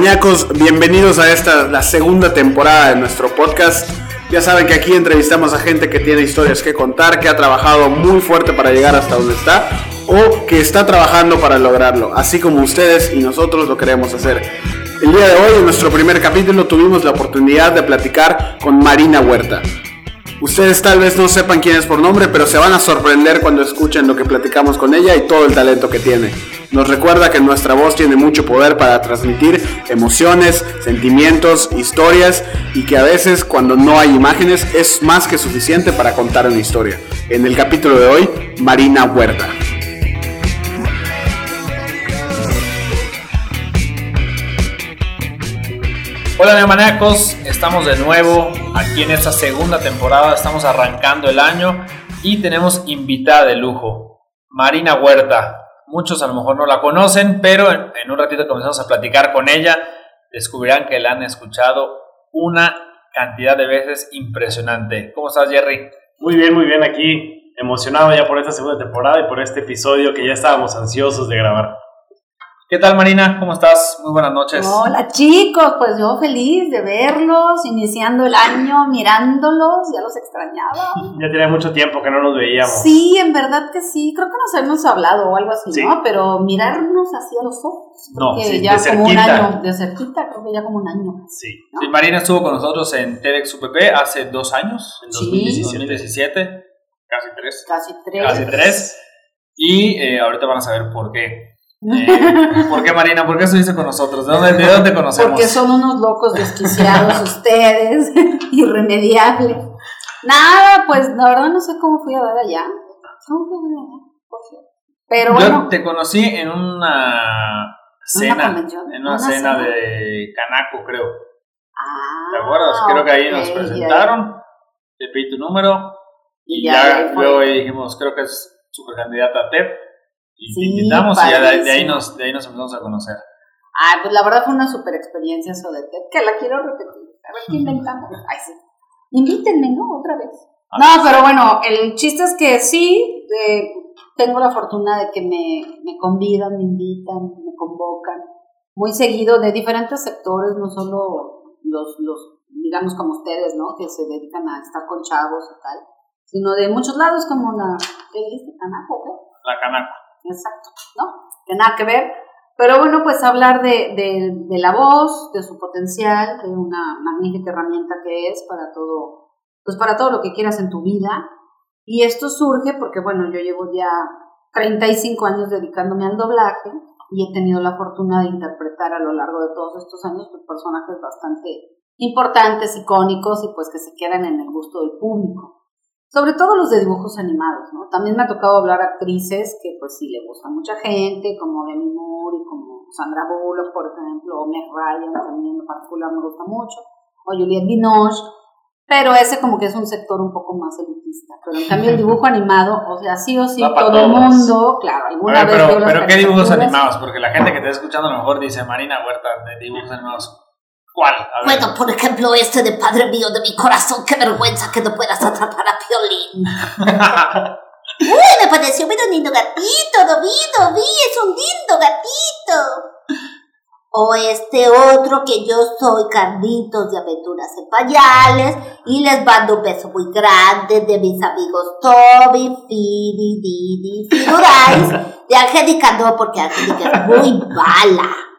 Neomaníacos, bienvenidos a esta, la segunda temporada de nuestro podcast. Ya saben que aquí entrevistamos a gente que tiene historias que contar, que ha trabajado muy fuerte para llegar hasta donde está o que está trabajando para lograrlo, así como ustedes y nosotros lo queremos hacer. El día de hoy, en nuestro primer capítulo, tuvimos la oportunidad de platicar con Marina Huerta. Ustedes tal vez no sepan quién es por nombre, pero se van a sorprender cuando escuchen lo que platicamos con ella y todo el talento que tiene. Nos recuerda que nuestra voz tiene mucho poder para transmitir emociones, sentimientos, historias y que a veces cuando no hay imágenes es más que suficiente para contar una historia. En el capítulo de hoy, Marina Huerta. Hola neomaníacos, estamos de nuevo aquí en esta segunda temporada, estamos arrancando el año y tenemos invitada de lujo, Marina Huerta. Muchos a lo mejor no la conocen, pero en, un ratito comenzamos a platicar con ella, descubrirán que la han escuchado una cantidad de veces impresionante. ¿Cómo estás Jerry? Muy bien, muy bien aquí, emocionado ya por esta segunda temporada y por este episodio que ya estábamos ansiosos de grabar. ¿Qué tal Marina? ¿Cómo estás? Muy buenas noches. Hola chicos, pues yo feliz de verlos, iniciando el año, mirándolos, ya los extrañaba. Ya tenía mucho tiempo que no nos veíamos. Sí, en verdad que sí, creo que nos hemos hablado o algo así, ¿no? Pero mirarnos así a los ojos. No, que ya como un año, de cerquita, creo que ya como un año. Sí. sí. Marina estuvo con nosotros en TEDx UPP hace dos años, en 2017, casi tres. Casi tres. Casi tres. Y eh, ahorita van a saber por qué. Eh, ¿Por qué Marina? ¿Por qué estuviste con nosotros? ¿De dónde, de dónde conocemos? Porque son unos locos desquiciados ustedes, irremediables. Nada, pues la verdad no sé cómo fui a dar allá. Pero Yo te conocí en una cena, en una, cena, de Canaco, creo. Ah, ¿Te acuerdas? Creo que ahí nos presentaron, te pedí tu número y, ya, luego dijimos, creo que es super candidata a TED y te invitamos y ya de, ahí nos, de ahí nos empezamos a conocer. Ah, pues la verdad fue una super experiencia eso de TED, que la quiero repetir. A ver qué inventamos. Ay, sí. Invítenme, ¿no? Otra vez. Ah, no, pero bueno, el chiste es que sí, eh, tengo la fortuna de que me, me convidan, me invitan, me convocan muy seguido de diferentes sectores, no solo los, los, digamos como ustedes, ¿no? Que se dedican a estar con chavos y tal, sino de muchos lados como la, ¿qué dijiste? ¿Canaco? La Canaco. Exacto, ¿no? Que nada que ver. Pero bueno, pues hablar de, de, la voz, de su potencial, de una magnífica herramienta que es para todo, pues para todo lo que quieras en tu vida. Y esto surge porque, bueno, yo llevo ya 35 años dedicándome al doblaje y he tenido la fortuna de interpretar a lo largo de todos estos años pues, personajes bastante importantes, icónicos y pues que se quedan en el gusto del público sobre todo los de dibujos animados, ¿no? También me ha tocado hablar a actrices que pues sí le gusta a mucha gente, como Demi Moore y como Sandra Bullock, por ejemplo, o Meg Ryan, también en particular me gusta mucho, o Juliette Binoche, pero ese como que es un sector un poco más elitista. Pero en cambio el dibujo animado, o sea, sí o sí, todo el mundo, claro, alguna vez... Pero, pero ¿qué dibujos animados? Porque la gente que te está escuchando a lo mejor dice Marina Huerta de dibujos animados. ¿Cuál? Bueno, por ejemplo, este de Padre mío de mi corazón, qué vergüenza que no puedas atrapar a Piolín. Uy, me pareció un lindo gatito, David, vi, es un lindo gatito. O este otro que yo soy Carlitos de Aventuras en Payales y les mando un beso muy grande de mis amigos Toby, Fidi, Didi, Firurais de Angélica no, porque Angélica es muy mala.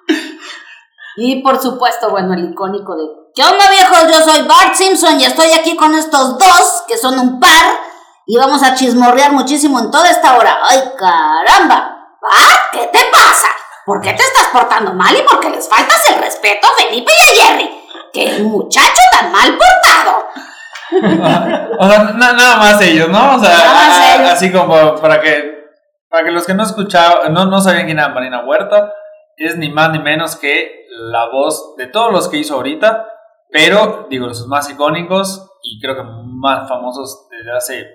Y por supuesto, bueno, el icónico de ¿Qué onda viejos? Yo soy Bart Simpson y estoy aquí con estos dos, que son un par, y vamos a chismorrear muchísimo en toda esta hora. ¡Ay, caramba! ¿Bart? ¿Qué te pasa? ¿Por qué te estás portando mal y por qué les faltas el respeto a Felipe y a Jerry? ¡Qué muchacho tan mal portado! o sea, nada más ellos, ¿no? O sea, así como para que para que los que no escuchaban, no, no sabían quién era Marina Huerta, es ni más ni menos que la voz de todos los que hizo ahorita, pero digo, los más icónicos y creo que más famosos desde hace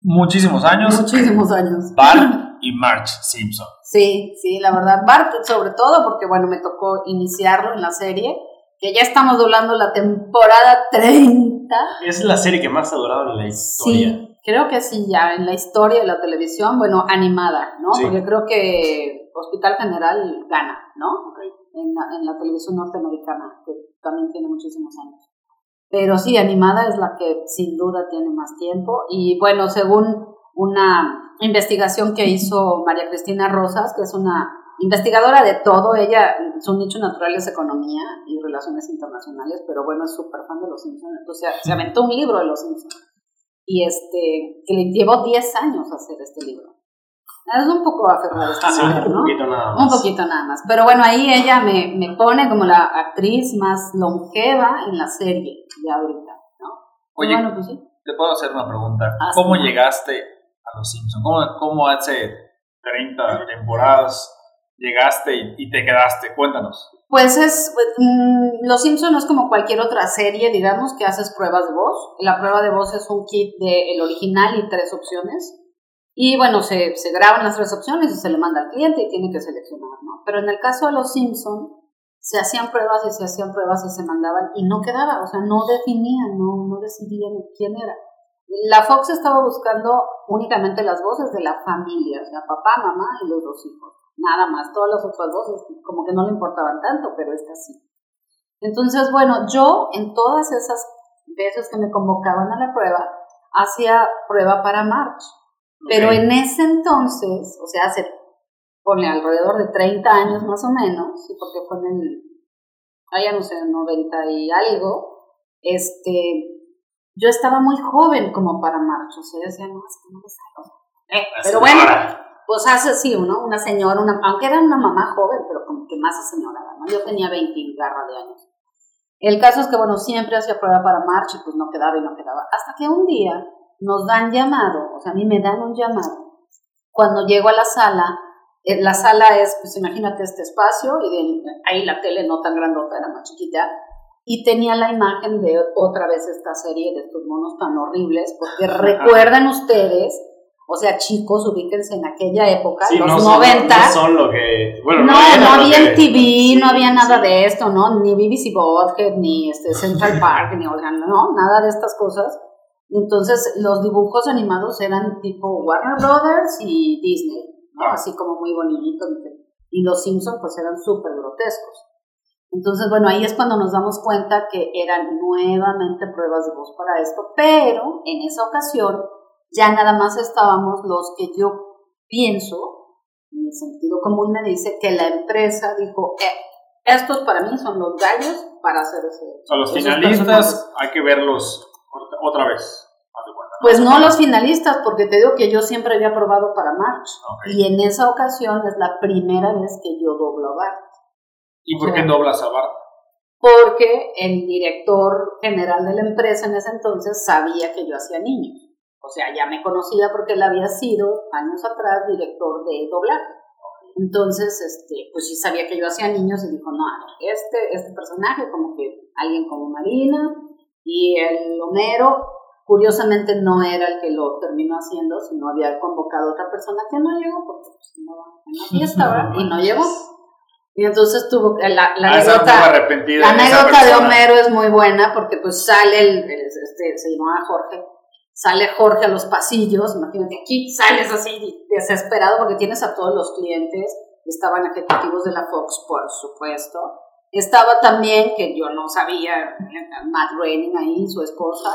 muchísimos años. Muchísimos años. Bart y Marge Simpson. Sí, sí, la verdad. Bart sobre todo porque, bueno, me tocó iniciarlo en la serie, que ya estamos doblando la temporada 30. Es la serie que más ha durado en la historia. Sí, creo que sí, ya en la historia de la televisión, bueno, animada, ¿no? Porque creo que Hospital General gana, ¿no? En, la, en la televisión norteamericana, que también tiene muchísimos años. Pero sí, animada es la que sin duda tiene más tiempo. Y bueno, según una investigación que hizo María Cristina Rosas, que es una investigadora de todo, ella, su nicho natural es economía y relaciones internacionales, pero bueno, es súper fan de los Simpsons, entonces se aventó un libro de los Simpsons y este, que le llevó 10 años hacer este libro. Es un poco aferrado esta mujer, ¿no? Un poquito nada más. Un poquito nada más. Pero bueno, ahí ella me, me pone como la actriz más longeva en la serie de ahorita, ¿no? Oye, bueno, pues sí. te puedo hacer una pregunta. Ah, ¿Cómo sí. llegaste a Los Simpsons? ¿Cómo, cómo hace 30 temporadas llegaste y, y te quedaste? Cuéntanos. Pues es, pues, mm, Los Simpson no es como cualquier otra serie, digamos, que haces pruebas de voz. La prueba de voz es un kit del original y tres opciones. Y bueno, se, se graban las tres opciones y se le manda al cliente y tiene que seleccionar, ¿no? Pero en el caso de Los Simpson se hacían pruebas y se hacían pruebas y se mandaban y no quedaba, o sea, no definían, no, no decidían quién era. La Fox estaba buscando únicamente las voces de la familia, o sea, papá, mamá y los dos hijos. Nada más, todas las otras voces como que no le importaban tanto, pero esta sí. Entonces, bueno, yo en todas esas veces que me convocaban a la prueba, hacía prueba para March. Pero en ese entonces, o sea, hace, pone alrededor de 30 años más o menos, porque fue en el, allá no sé, 90 y algo, este, yo estaba muy joven como para March, o sea, yo decía, no, es que no me salgo. Eh, pero bueno, pues hace sí, ¿no? Una señora, una, aunque era una mamá joven, pero como que más señorada, ¿no? Yo tenía 20 y garra de años. El caso es que, bueno, siempre hacía prueba para March y pues no quedaba y no quedaba. Hasta que un día nos dan llamado, o sea, a mí me dan un llamado. Cuando llego a la sala, eh, la sala es, pues imagínate este espacio y de, ahí la tele no tan grandota, era más chiquita. Y tenía la imagen de otra vez esta serie de estos monos tan horribles, porque recuerdan ustedes, o sea, chicos, ubíquense en aquella época, Sí, los no son- 90. no son lo que. Bueno, No, había en TV, no había nada sí. de esto, ¿no? Ni BBC Bothead, ni este Central Park, ni, o sea, no, nada de estas cosas. Entonces, los dibujos animados eran tipo Warner Brothers y Disney, ¿no? Así como muy bonitos. Y los Simpsons, pues, eran súper grotescos. Entonces, bueno, ahí es cuando nos damos cuenta que eran nuevamente pruebas de voz para esto, pero en esa ocasión ya nada más estábamos los que yo pienso, mi sentido común me dice que la empresa dijo, eh, estos para mí son los gallos para hacer ese. Sea, los finalistas personajes". hay que verlos otra vez. Pues no los finalistas, porque te digo que yo siempre había probado para March. Y en esa ocasión es la primera vez que yo doblo a Bart. ¿Y por qué doblas a Bart? Porque el director general de la empresa en ese entonces sabía que yo hacía niños. O sea, ya me conocía porque él había sido años atrás director de doblaje. Entonces, este, pues sí sabía que yo hacía niños y dijo, no, este, este personaje, como que alguien como Marina y el Homero, curiosamente no era el que lo terminó haciendo, sino había convocado a otra persona que no llegó porque pues, no, en la fiesta, ¿verdad? Y no llegó. Y entonces tuvo que- la, la Ah, anécdota, arrepentida la anécdota de. Homero es muy buena porque pues sale el, el- este, se llamaba Jorge, sale Jorge a los pasillos, imagínate aquí sales así desesperado porque tienes a todos los clientes, estaban ejecutivos de la Fox, por supuesto, estaba también, que yo no sabía, Matt Groening ahí, su esposa,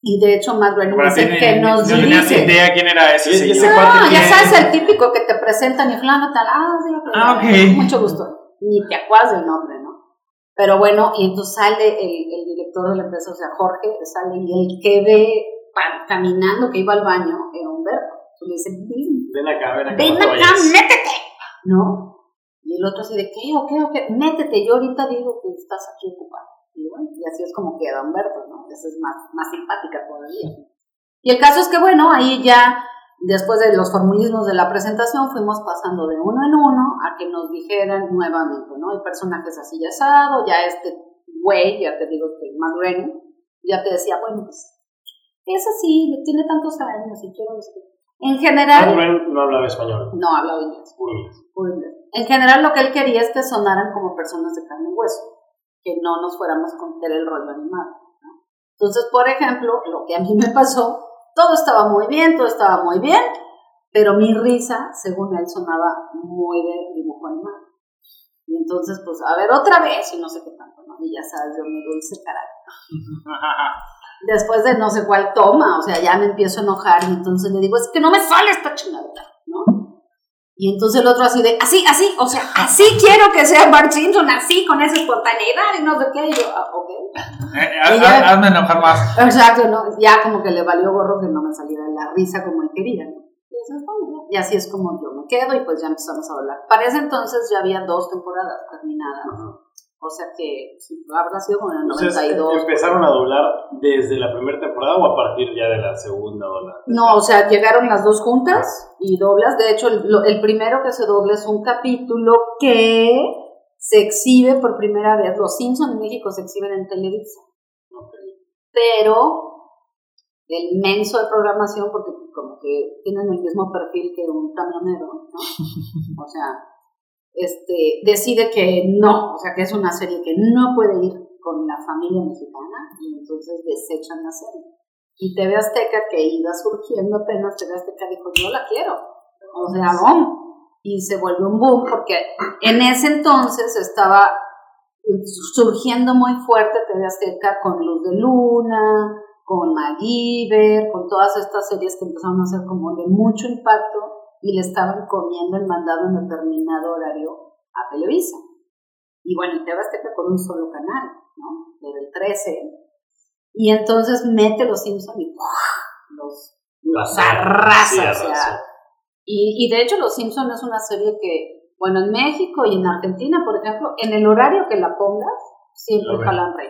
y de hecho Matt Groening Bueno, dice tiene- que nos no tenías dice, idea quién era ese Sí, ese señor. cuate no, ya sabes el típico que te presentan y fulano tal, ah, sí, Ah, ok. mucho gusto, ni te acuerdas del nombre, ¿no? Pero bueno, y entonces sale el, el director de la empresa, o sea, Jorge, sale y el que ve caminando que iba al baño era Humberto. Y le dice, ven, Ven acá, ven acá. ven no acá, vayas. métete. ¿No? Y el otro así de, ¿qué? ¿O qué? ¿O qué? Métete, yo ahorita digo que estás aquí ocupado. Y bueno, y así es como queda Humberto, ¿no? Esa es más, más simpática todavía. Y el caso es que, bueno, ahí ya, después de los formulismos de la presentación, fuimos pasando de uno en uno a que nos dijeran nuevamente, ¿no? Hay personajes así ya asado, ya este güey, ya te digo que más ya te decía, bueno, pues, es así, tiene tantos años y quiero... este". En general, Groening no hablaba español, no hablaba inglés. puro inglés. En general, lo que él quería es que sonaran como personas de carne y hueso, que no nos fuéramos con el rollo animado. ¿no? Entonces, por ejemplo, lo que a mí me pasó, todo estaba muy bien, todo estaba muy bien, pero mi risa, según él, sonaba muy de dibujo animado. Y entonces, pues, a ver, otra vez, y no sé qué tanto, ¿no? Y ya sabes, yo me dulce carácter. Después de no sé cuál toma, o sea, ya me empiezo a enojar y entonces le digo, es que no me sale esta chingadera. Y entonces el otro así de, así, así, o sea, así quiero que sea Bart Simpson, así, con esa espontaneidad y no sé qué. Y yo, ah, ok. Eh, ya- haz- hazme enojar más. Exacto, ¿no? Ya como que le valió gorro que no me saliera la risa como él quería, ¿no? Y, eso está bien, ¿no? Y así es como yo me quedo y pues ya empezamos a hablar. Para ese entonces ya había dos temporadas terminadas. O sea que habrá sido como en el Entonces, 92. ¿empezaron a doblar desde la primera temporada o a partir ya de la segunda o la No, o sea, llegaron las dos juntas y doblas. De hecho, el primero que se dobla es un capítulo que se exhibe por primera vez. Los Simpsons en México se exhiben en Televisa. Pero el menso de programación, porque como que tienen el mismo perfil que un camionero, ¿no? O sea, este, decide que no, o sea, que es una serie que no puede ir con la familia mexicana y entonces desechan la serie. Y TV Azteca, que iba surgiendo apenas, TV Azteca dijo, yo la quiero. O sea, boom. Y se volvió un boom porque en ese entonces estaba surgiendo muy fuerte TV Azteca con Luz de Luna, con MacGyver, con todas estas series que empezaron a ser como de mucho impacto y le estaban comiendo el mandado en determinado horario a Televisa. Y bueno, y TV Azteca con un solo canal, ¿no? Era el 13. Y entonces mete los Simpsons y ¡pua! los, los arrasa, Sí, o sea. Y, y de hecho Los Simpsons es una serie que, bueno, en México y en Argentina, por ejemplo, en el horario que la pongas, siempre jalan rey.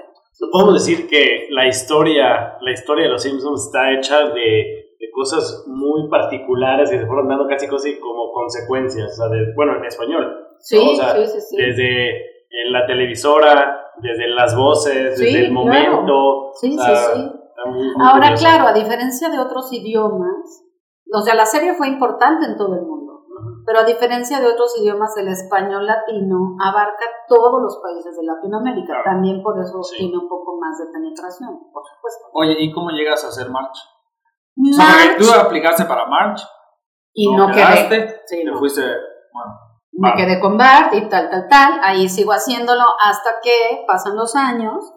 Podemos decir que la historia, la historia de los Simpsons está hecha de, de cosas muy particulares que se fueron dando casi casi como consecuencias, o sea, de- bueno, en español. Sí, ¿no? O sea, sí, sí, sí. Desde en la televisora, desde las voces, Sí, desde el claro. momento. Sí, o sea, sí, sí. está muy- muy Ahora, curioso. claro, a diferencia de otros idiomas, o sea, la serie fue importante en todo el mundo, pero a diferencia de otros idiomas, el español latino abarca todos los países de Latinoamérica. Claro. También por eso Sí. tiene un poco más de penetración, por supuesto. Oye, ¿y cómo llegas a hacer March? O sea, March, tú aplicaste para March, y no quedaste, quedé. Sí, no. fuiste, bueno, Me quedé con Bart y tal, tal, tal. Ahí sigo haciéndolo hasta que pasan los años.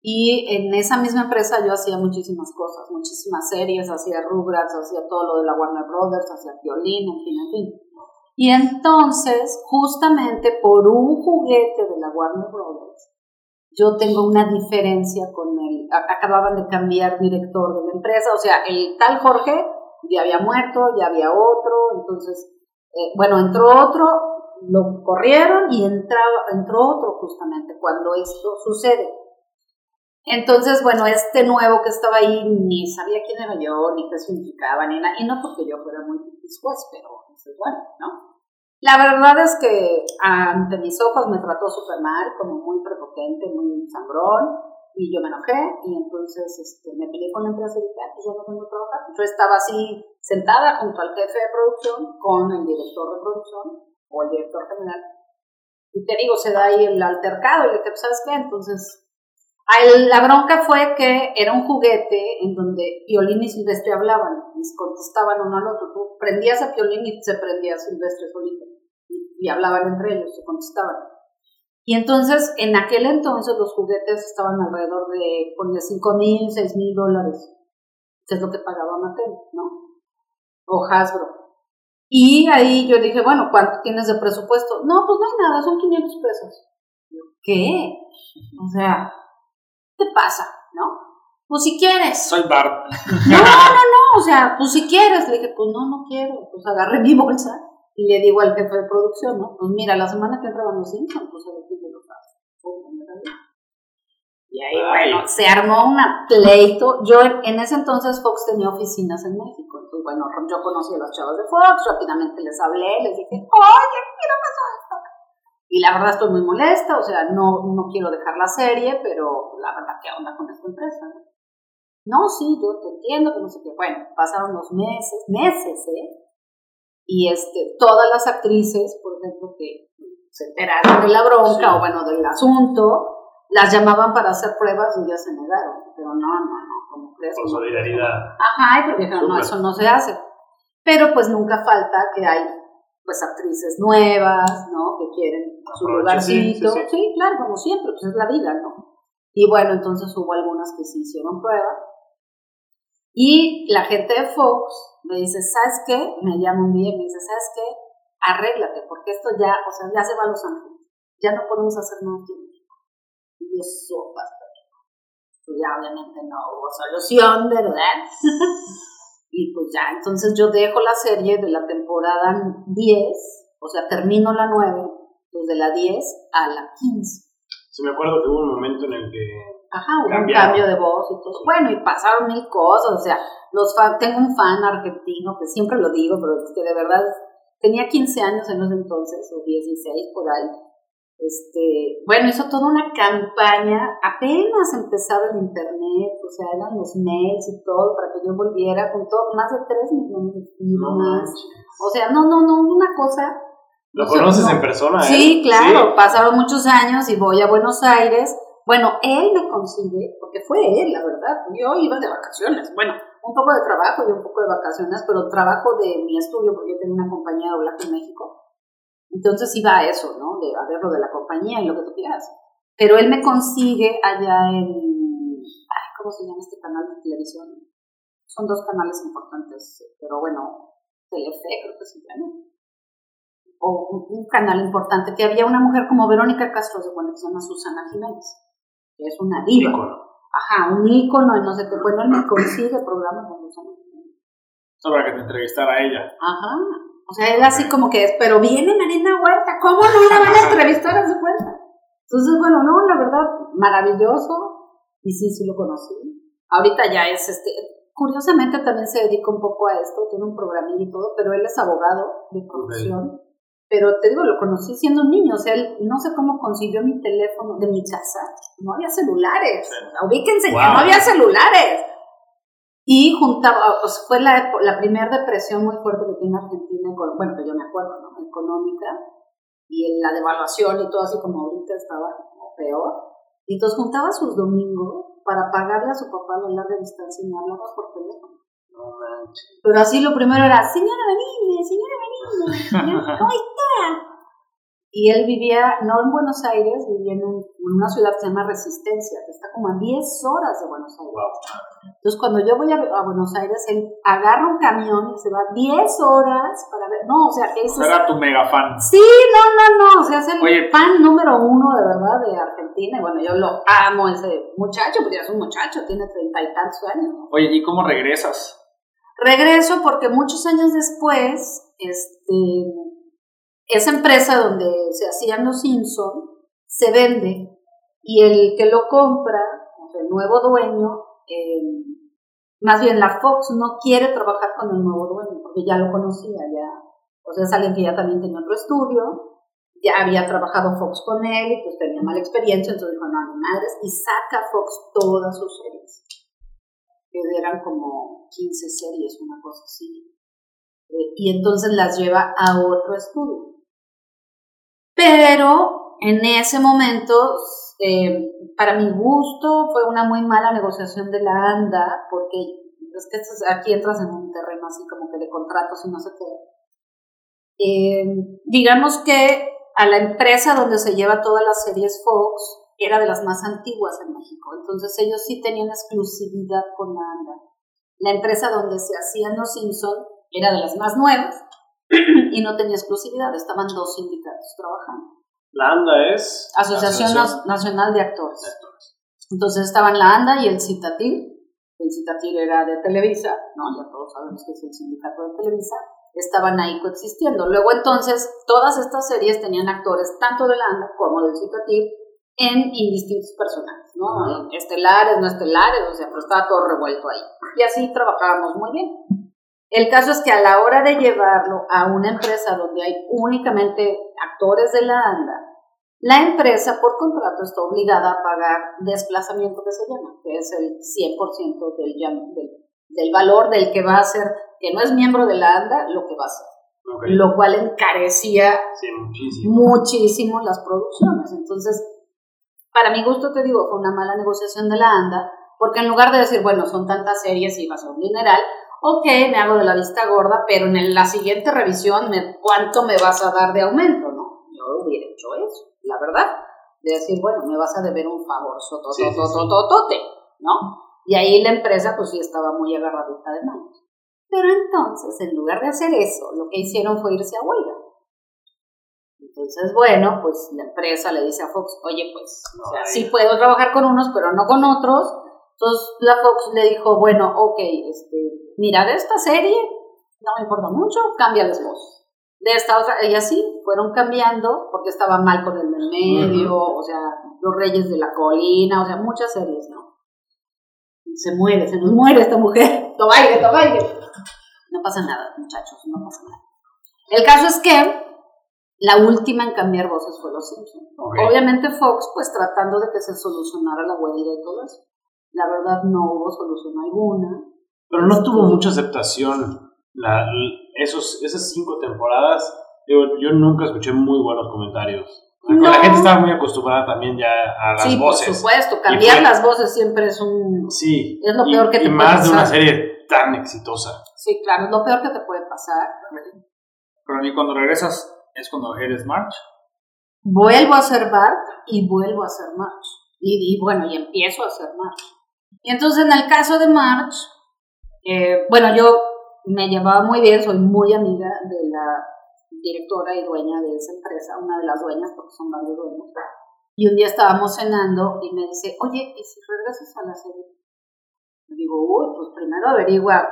Y en esa misma empresa yo hacía muchísimas cosas, muchísimas series, hacía Rugrats, hacía todo lo de la Warner Brothers, hacía violín, en fin, en fin. Y entonces, justamente por un juguete de la Warner Brothers, yo tengo una diferencia con a- acababan de cambiar director de la empresa, o sea, el tal Jorge ya había muerto, ya había otro, entonces, eh, bueno, entró otro, lo corrieron y entraba, entró otro justamente cuando esto sucede. Entonces, bueno, este nuevo que estaba ahí ni sabía quién era yo, ni qué significaba, ni nada, y no porque yo fuera muy después, pero dices, bueno, ¿no? La verdad es que ante mis ojos me trató súper mal, como muy prepotente, muy sangrón, y yo me enojé, y entonces este, me peleé con la empresa y dije, "Ah, pues yo no vengo a trabajar. Yo estaba así sentada junto al jefe de producción con el director de producción o el director general, y te digo, se da ahí el altercado, y le dije, "Pues, ¿sabes qué? Entonces La bronca fue que era un juguete en donde Piolín y Silvestre hablaban y contestaban uno al otro. Tú prendías a Piolín y se prendía Silvestre solito y, hablaban entre ellos, se contestaban. Y entonces, en aquel entonces, los juguetes estaban alrededor de, ponle 5 mil, 6 mil dólares, que es lo que pagaba Mattel, ¿no? O Hasbro. Y ahí yo dije, bueno, ¿cuánto tienes de presupuesto? No, pues no hay nada, son 500 pesos. ¿Qué? O sea, ¿qué te pasa? ¿No? Pues si quieres. soy Bart. No, no, no, o sea, pues si quieres. Le dije, pues no, no quiero. Pues agarré mi bolsa y le digo al jefe de producción, ¿no? Pues mira, la semana que entra van los Simpsons, pues a ver qué lo pasa. Y ahí, Ay. bueno, se armó un pleito. Yo en, ese entonces Fox tenía oficinas en México. Entonces, bueno, yo conocí a los chavos de Fox, rápidamente les hablé, les dije, oye, ¿qué pasó esto? Y la verdad estoy muy molesta, o sea, no, no quiero dejar la serie, pero la verdad, ¿qué onda con esta empresa? no? No, sí, yo te entiendo, que no sé qué. Bueno, pasaron los meses, meses, ¿eh? Y este, todas las actrices, por ejemplo, que se enteraron de la bronca Sí. o bueno, del asunto, las llamaban para hacer pruebas y ellas se negaron. Pero no, no, no, ¿cómo crees? Por solidaridad. Ajá, y porque dijeron, no, eso no se hace. pero pues nunca falta que hay pues actrices nuevas, ¿no? Que quieren su sí, lugarcito. sí, Sí, sí. claro, como siempre, pues es la vida, ¿no? Y bueno, entonces hubo algunas que se hicieron prueba. Y la gente de Fox me dice, ¿sabes qué? Me llama un día y me dice, ¿sabes qué? Arréglate, porque esto ya, o sea, ya se va a Los Ángeles. Ya no podemos hacer nada aquí en México. Y yo, sopas, pues ya obviamente no hubo solución, ¿verdad? y pues ya, entonces yo dejo la serie de la temporada 10, o sea, termino la 9, desde la 10 a la 15. Sí, me acuerdo que hubo un momento en el que Ajá, hubo un cambio de voz y todo. Bueno, y pasaron mil cosas, o sea, los fan, tengo un fan argentino que siempre lo digo, pero es que de verdad tenía 15 años en ese entonces, o 16 por ahí. Este, bueno, hizo toda una campaña, apenas empezaba el internet, o sea, eran los mails y todo para que yo volviera con todo, más de 3 millones de firmas. O sea, no, no, no, una cosa ¿Lo conoces no. en persona? eh? Sí, claro, pasaron muchos años y voy a Buenos Aires. Bueno, él me consigue, porque fue él, la verdad. Yo iba de vacaciones. Bueno, un poco de trabajo y un poco de vacaciones, pero trabajo de mi estudio, porque yo tenía una compañía de doblaje en México. Entonces iba a eso, ¿no? De, a ver lo de la compañía y lo que tú quieras. Pero él me consigue allá en. Ay, ¿Cómo se llama este canal de televisión? Son dos canales importantes, pero bueno, Telefe creo que se llama o un, canal importante, que había una mujer como Verónica Castro de que se llama Susana Jiménez, que es una diva. Ícono. Ajá, un ícono, y no sé qué. Bueno, él me consigue programas con Jiménez. Solo para que te entrevistara a ella. Ajá. O sea, él así como que es, pero viene Marina Huerta, ¿cómo no la van a entrevistar a su cuenta? Entonces, bueno, no, la verdad, maravilloso. Y sí, sí lo conocí. Ahorita ya es este. Curiosamente también se dedica un poco a esto, tiene un programilla y todo, pero él es abogado de producción. Pero te digo, lo conocí siendo un niño, o sea, él no sé cómo consiguió mi teléfono de mi casa. No había celulares. Ubíquense que Wow. no había celulares. Y juntaba, o sea, fue la, la primera depresión muy fuerte que tiene Argentina, bueno, que yo me acuerdo, ¿no? Económica, y la devaluación y todo así como ahorita estaba como peor. Y entonces juntaba sus domingos para pagarle a su papá la larga distancia y me hablaba por teléfono. Pero así lo primero era, señora Benítez, señora Benítez, ¿cómo? Y él vivía, no en Buenos Aires, vivía en, un- en una ciudad que se llama Resistencia, que está como a 10 horas de Buenos Aires. Entonces, cuando yo voy a, a Buenos Aires, él agarra un camión y se va 10 horas para ver. No, o sea, que eso es- Era tu mega fan. Sí, no, no, no. O sea, es el Oye. fan número uno de verdad de Argentina. Y bueno, yo lo amo ese muchacho, porque es un muchacho, tiene treinta y tantos años. Oye, ¿y cómo regresas? Regreso porque muchos años después, este, esa empresa donde se hacían los Simpson se vende y el que lo compra, el nuevo dueño, eh, más bien la Fox no quiere trabajar con el nuevo dueño porque ya lo conocía, ya, o sea, es alguien que ya también tenía otro estudio, ya había trabajado Fox con él y pues tenía mala experiencia, entonces dijo, no, ni madres, y saca Fox todas sus series que eran como 15 series, una cosa así. Eh, y entonces las lleva a otro estudio. Pero en ese momento, eh, para mi gusto, fue una muy mala negociación de la ANDA, porque es que aquí entras en un terreno así como que de contratos y no sé qué. Eh, digamos que a la empresa donde se lleva todas las series Fox era de las más antiguas en México, entonces ellos sí tenían exclusividad con la ANDA. La empresa donde se hacían los Simpson era de las más nuevas y no tenía exclusividad, estaban dos sindicatos trabajando. La ANDA es. Asociación Nacional de Actores. Entonces estaban la ANDA y el CITATIL. El CITATIL era de Televisa, ¿no? Ya todos sabemos que es el sindicato de Televisa. Estaban ahí coexistiendo. Luego entonces, todas estas series tenían actores tanto de la ANDA como del CITATIL en indistintos personajes, ¿no? Estelares, no estelares, o sea, pero estaba todo revuelto ahí. Y así trabajábamos muy bien. El caso es que a la hora de llevarlo a una empresa donde hay únicamente actores de la ANDA, la empresa por contrato está obligada a pagar desplazamiento que se llama, que es el 100% del, del, del valor del que va a ser, que no es miembro de la ANDA, lo que va a ser. Lo cual encarecía Sí, muchísimo. muchísimo las producciones. Entonces, para mi gusto, te digo, fue una mala negociación de la ANDA, porque en lugar de decir, bueno, son tantas series y va a ser un dineral, ok, me hago de la vista gorda, pero en la siguiente revisión, me, ¿cuánto me vas a dar de aumento? ¿no? Yo hubiera hecho eso, la verdad. De decir, bueno, me vas a deber un favor, sototototote, ¿no? Y ahí la empresa, pues sí, estaba muy agarradita de manos. Pero entonces, en lugar de hacer eso, lo que hicieron fue irse a huelga. Entonces, bueno, pues la empresa le dice a Fox, oye, pues, o sea, sí puedo trabajar con unos, pero no con otros. Entonces, la Fox le dijo, bueno, ok, este, mira, de esta serie, no me importa mucho, cámbiales voz. De esta otra, y así fueron cambiando, porque estaba mal con el del medio, o sea, Los Reyes de la Colina, o sea, muchas series, ¿no? Se muere, se nos muere esta mujer. Tobaire, Tobaire. No pasa nada, muchachos, no pasa nada. El caso es que la última en cambiar voces fue Los Simpsons. Obviamente Fox, pues tratando de que se solucionara la huelga y todo eso. La verdad no hubo solución alguna. Pero no tuvo mucha aceptación la, esos, esas cinco temporadas. Digo, yo nunca escuché muy buenos comentarios. No. La gente estaba muy acostumbrada también ya a las sí, voces. por supuesto, cambiar fue- las voces siempre es un... Sí. Es lo y- peor que y te puede más de una pasar. serie tan exitosa. Sí, claro, es lo peor que te puede pasar. Pero ni cuando regresas es cuando eres March. Vuelvo a hacer Bart y vuelvo a hacer March. Y, y bueno, y empiezo a hacer March. Y entonces en el caso de March, eh, bueno, yo me llevaba muy bien, soy muy amiga de la directora y dueña de esa empresa, una de las dueñas, porque son varios dueños. Y un día estábamos cenando y me dice, oye, ¿y si regresas a la serie? Le digo, uy, pues primero averigua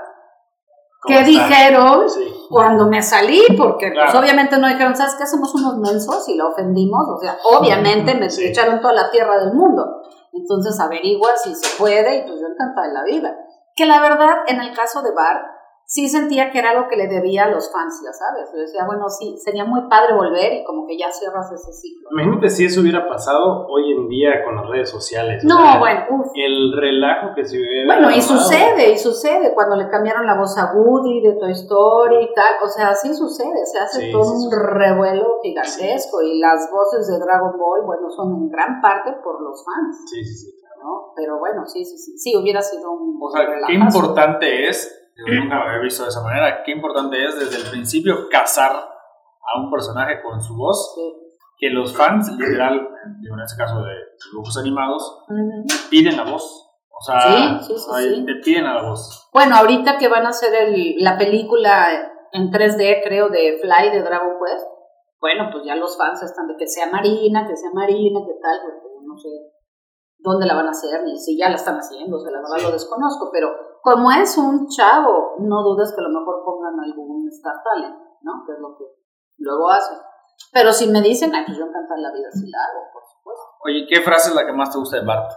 ¿Cómo qué dijeron Sí. cuando me salí, porque pues obviamente no dijeron, ¿sabes qué? Somos unos mensos y la ofendimos, o sea, obviamente me Sí. echaron toda la tierra del mundo. Entonces averigua si se puede y pues yo encantada de la vida. Que la verdad, en el caso de Bart, sí sentía que era algo que le debía a los fans, ya sabes. Yo decía, bueno, sí, sería muy padre volver y como que ya cierras ese ciclo. Imagínate si eso hubiera pasado hoy en día con las redes sociales. o No, sea, bueno, uff. El relajo que se hubiera. Bueno, y sucede, y sucede cuando le cambiaron la voz a Woody de Toy Story y tal, o sea, sí sucede, se hace Sí, todo sí un revuelo gigantesco y las voces de Dragon Ball, bueno, son en gran parte por los fans, Sí, sí, sí. ¿no? Pero bueno, sí, sí, sí, sí, hubiera sido un O sea, qué importante es, yo nunca lo había visto de esa manera, qué importante es desde el principio casar a un personaje con su voz, que los fans, literal, digo, en este caso de dibujos animados, piden la voz. O sea, Sí, sí, sí, te piden a la voz. Bueno, ahorita que van a hacer el, la película en 3D, creo, de Fly de Dragon Quest, bueno, pues ya los fans están de que sea Marina, que sea Marina, que tal, porque no sé dónde la van a hacer, ni si ya la están haciendo, o sea, la verdad lo desconozco, pero como es un chavo, no dudes que a lo mejor pongan algún Star Talent, ¿no? Que es lo que luego hacen. Pero si me dicen, ay, pues yo encantada la vida, si la hago, por supuesto. Oye, ¿qué frase es la que más te gusta de Bart?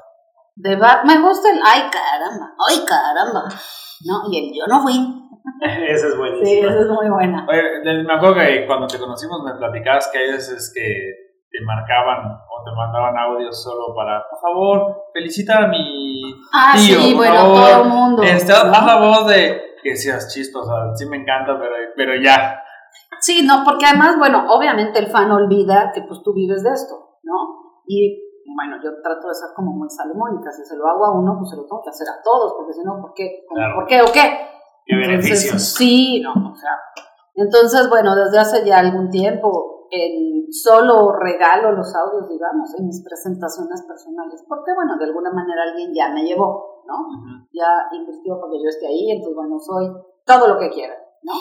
De Bat, me gusta el, ay caramba, ay caramba, ¿no? Y el yo no fui. Esa es Sí, buenísima. esa es muy buena. Oye, me acuerdo que cuando te conocimos me platicabas que hay veces que te marcaban o te mandaban audios solo para, por favor, felicita a mi Ah, tío, sí, por bueno, favor. todo el mundo. Este, ¿no? haz la voz de que seas chistosa, sí me encanta, pero, pero ya. Sí, no, porque además, bueno, obviamente el fan olvida que pues tú vives de esto, ¿no? Y bueno, yo trato de ser como muy salomónica, si se lo hago a uno, pues se lo tengo que hacer a todos, porque si no, ¿por qué? ¿Cómo, Claro. ¿Por qué o qué? Qué Entonces, beneficios. Sí, no, o sea. Entonces, bueno, desde hace ya algún tiempo, el solo regalo los audios, digamos, en mis presentaciones personales, porque bueno, de alguna manera alguien ya me llevó, ¿no? ya invirtió para que yo esté ahí, entonces bueno, soy todo lo que quieran, ¿no?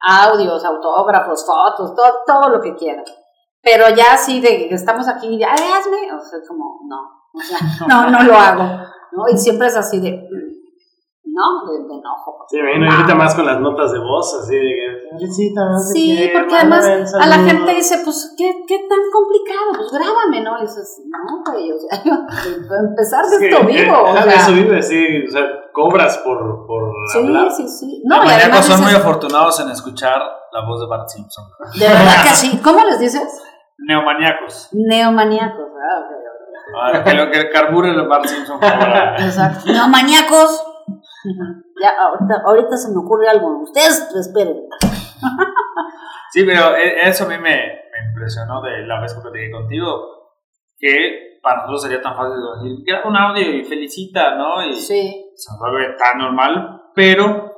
Audios, autógrafos, fotos, todo, todo lo que quieran. Pero ya así de que estamos aquí, ya hazme, o sea, como, no, o sea, no, no lo hago, ¿no? Y siempre es así de, ¿no? De, de enojo. Sí, me imagino ahorita más con las notas de voz, así de que. "Felicita, no sé Sí, qué, porque además a la saludo". gente dice, pues, ¿qué, qué tan complicado? Pues grábame, ¿no? Y dices, no, güey, o sea, yo, empezar de que, esto vivo, eh, o sea. eso vive, sí. O sea, cobras por, por Sí, hablar. sí, sí. No, Los y maníacos además son muy dices, afortunados en escuchar la voz de Bart Simpson. de verdad que sí. ¿Cómo les dices? Neomaníacos. Neomaníacos. Ah, ok, ok. Ah, que lo que carbure el Bart Simpson. Exacto. Neomaníacos. Ya, ahorita, ahorita se me ocurre algo. Ustedes esperen. Sí, pero e- eso a mí me, me impresionó de la vez que platiqué contigo, que para nosotros sería tan fácil decir, graba un audio y felicita, ¿no? Y Sí. se vuelve tan normal, pero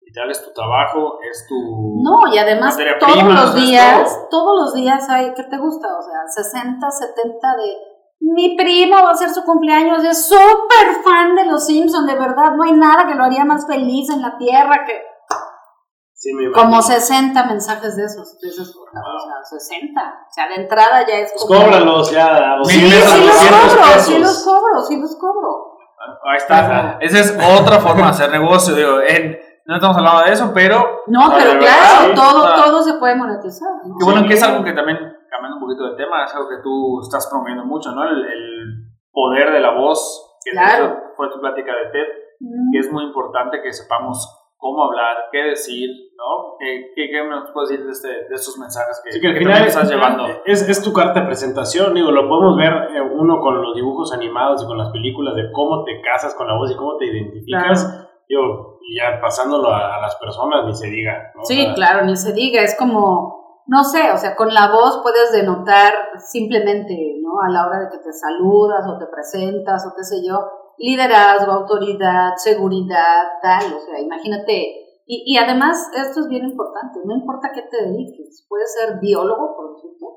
literal es tu trabajo, es tu... No, y además todos prima, los días, todos los días hay, ¿qué te gusta? O sea, 60, 70 de... Mi primo va a hacer su cumpleaños, es súper fan de los Simpsons, de verdad, no hay nada que lo haría más feliz en la tierra que... Sí, me. Como 60 mensajes de esos, entonces, o sea, 60, o sea, de entrada ya es Pues como... cóbralos ya. Sí, sí los 200 cobro, pesos. sí los cobro, sí los cobro. Ahí está. Esa es otra forma de hacer negocio. Digo, en- no estamos hablando de eso, pero. No, sea, pero de claro, todo, sea, todo se puede monetizar, ¿no? Qué bueno Sí. que es algo que también, cambiando un poquito de tema, es algo que tú estás promoviendo mucho, ¿no? El, el poder de la voz, que Claro. fue tu plática de TED, Mm. que es muy importante que sepamos cómo hablar, qué decir, ¿no? ¿Qué, qué, qué nos puedes decir de, este, de estos mensajes que, Sí, que al que final estás llevando? Es, es tu carta de presentación, digo, lo podemos ver eh, uno con los dibujos animados y con las películas de cómo te casas con la voz y cómo te identificas. Digo, y ya pasándolo a, a las personas, ni se diga. ¿no? O Sí, sea, claro, ni se diga, es como, no sé, o sea, con la voz puedes denotar simplemente, ¿no? A la hora de que te saludas o te presentas o qué sé yo, liderazgo, autoridad, seguridad, tal, o sea, imagínate. Y, además, esto es bien importante, no importa qué te dediques, puedes ser biólogo, por ejemplo,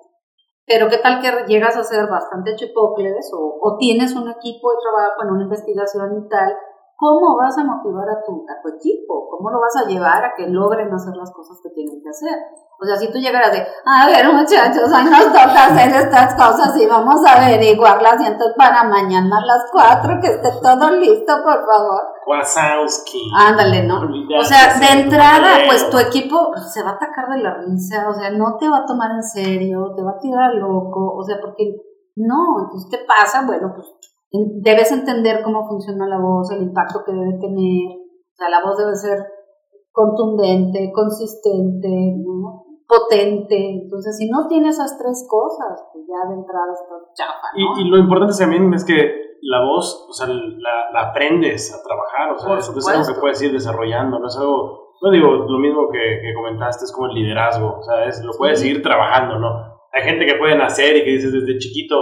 pero qué tal que llegas a ser bastante chipocles o, o tienes un equipo de trabajo en una investigación y tal, ¿cómo vas a motivar a tu, a tu equipo? ¿Cómo lo vas a llevar a que logren hacer las cosas que tienen que hacer? O sea, si tú llegaras de, a ver muchachos, hoy nos toca hacer estas cosas y vamos a averiguarlas y entonces para mañana a las cuatro que esté todo listo, por favor. Wazowski. Ándale, ¿no? O sea, de entrada, pues tu equipo se va a atacar de la risa, o sea, no te va a tomar en serio, te va a tirar loco, o sea, porque no, entonces, ¿qué pasa? Bueno, pues debes entender cómo funciona la voz, el impacto que debe tener, o sea, la voz debe ser contundente, consistente, ¿no? Potente, entonces si no tienes esas tres cosas, pues ya de entrada estás chafa, ¿no? Y, y lo importante también es que la voz, o sea, la, la aprendes a trabajar, o sea, Por es, algo que puedes ir desarrollando, no es algo, no digo, lo mismo que, que comentaste, es como el liderazgo, o sea, es, lo puedes Sí. seguir trabajando, ¿no? Hay gente que puede nacer y que dices desde chiquito,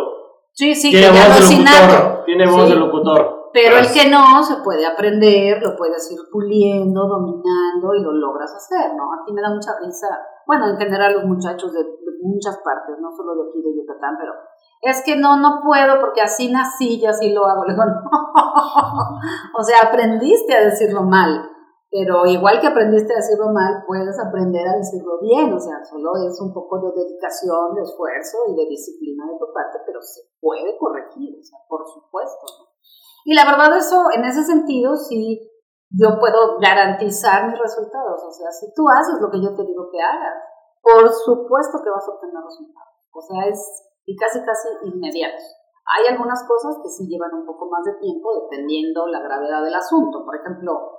sí, sí, que tiene ya voz de locutor, tiene voz Sí. de locutor. Pero el que no se puede aprender, lo puedes ir puliendo, dominando y lo logras hacer, ¿no? A ti me da mucha risa, bueno, en general los muchachos de, muchas partes, no solo de aquí de Yucatán, pero es que no, no puedo porque así nací y así lo hago. Le digo, no. O sea, aprendiste a decirlo mal, pero igual que aprendiste a decirlo mal, puedes aprender a decirlo bien, o sea, solo es un poco de dedicación, de esfuerzo y de disciplina de tu parte, pero se puede corregir, o sea, por supuesto. Y la verdad eso, en ese sentido, sí, yo puedo garantizar mis resultados. O sea, si tú haces lo que yo te digo que hagas, por supuesto que vas a obtener resultados. O sea, es y casi, casi inmediato. Hay algunas cosas que sí llevan un poco más de tiempo dependiendo la gravedad del asunto. Por ejemplo,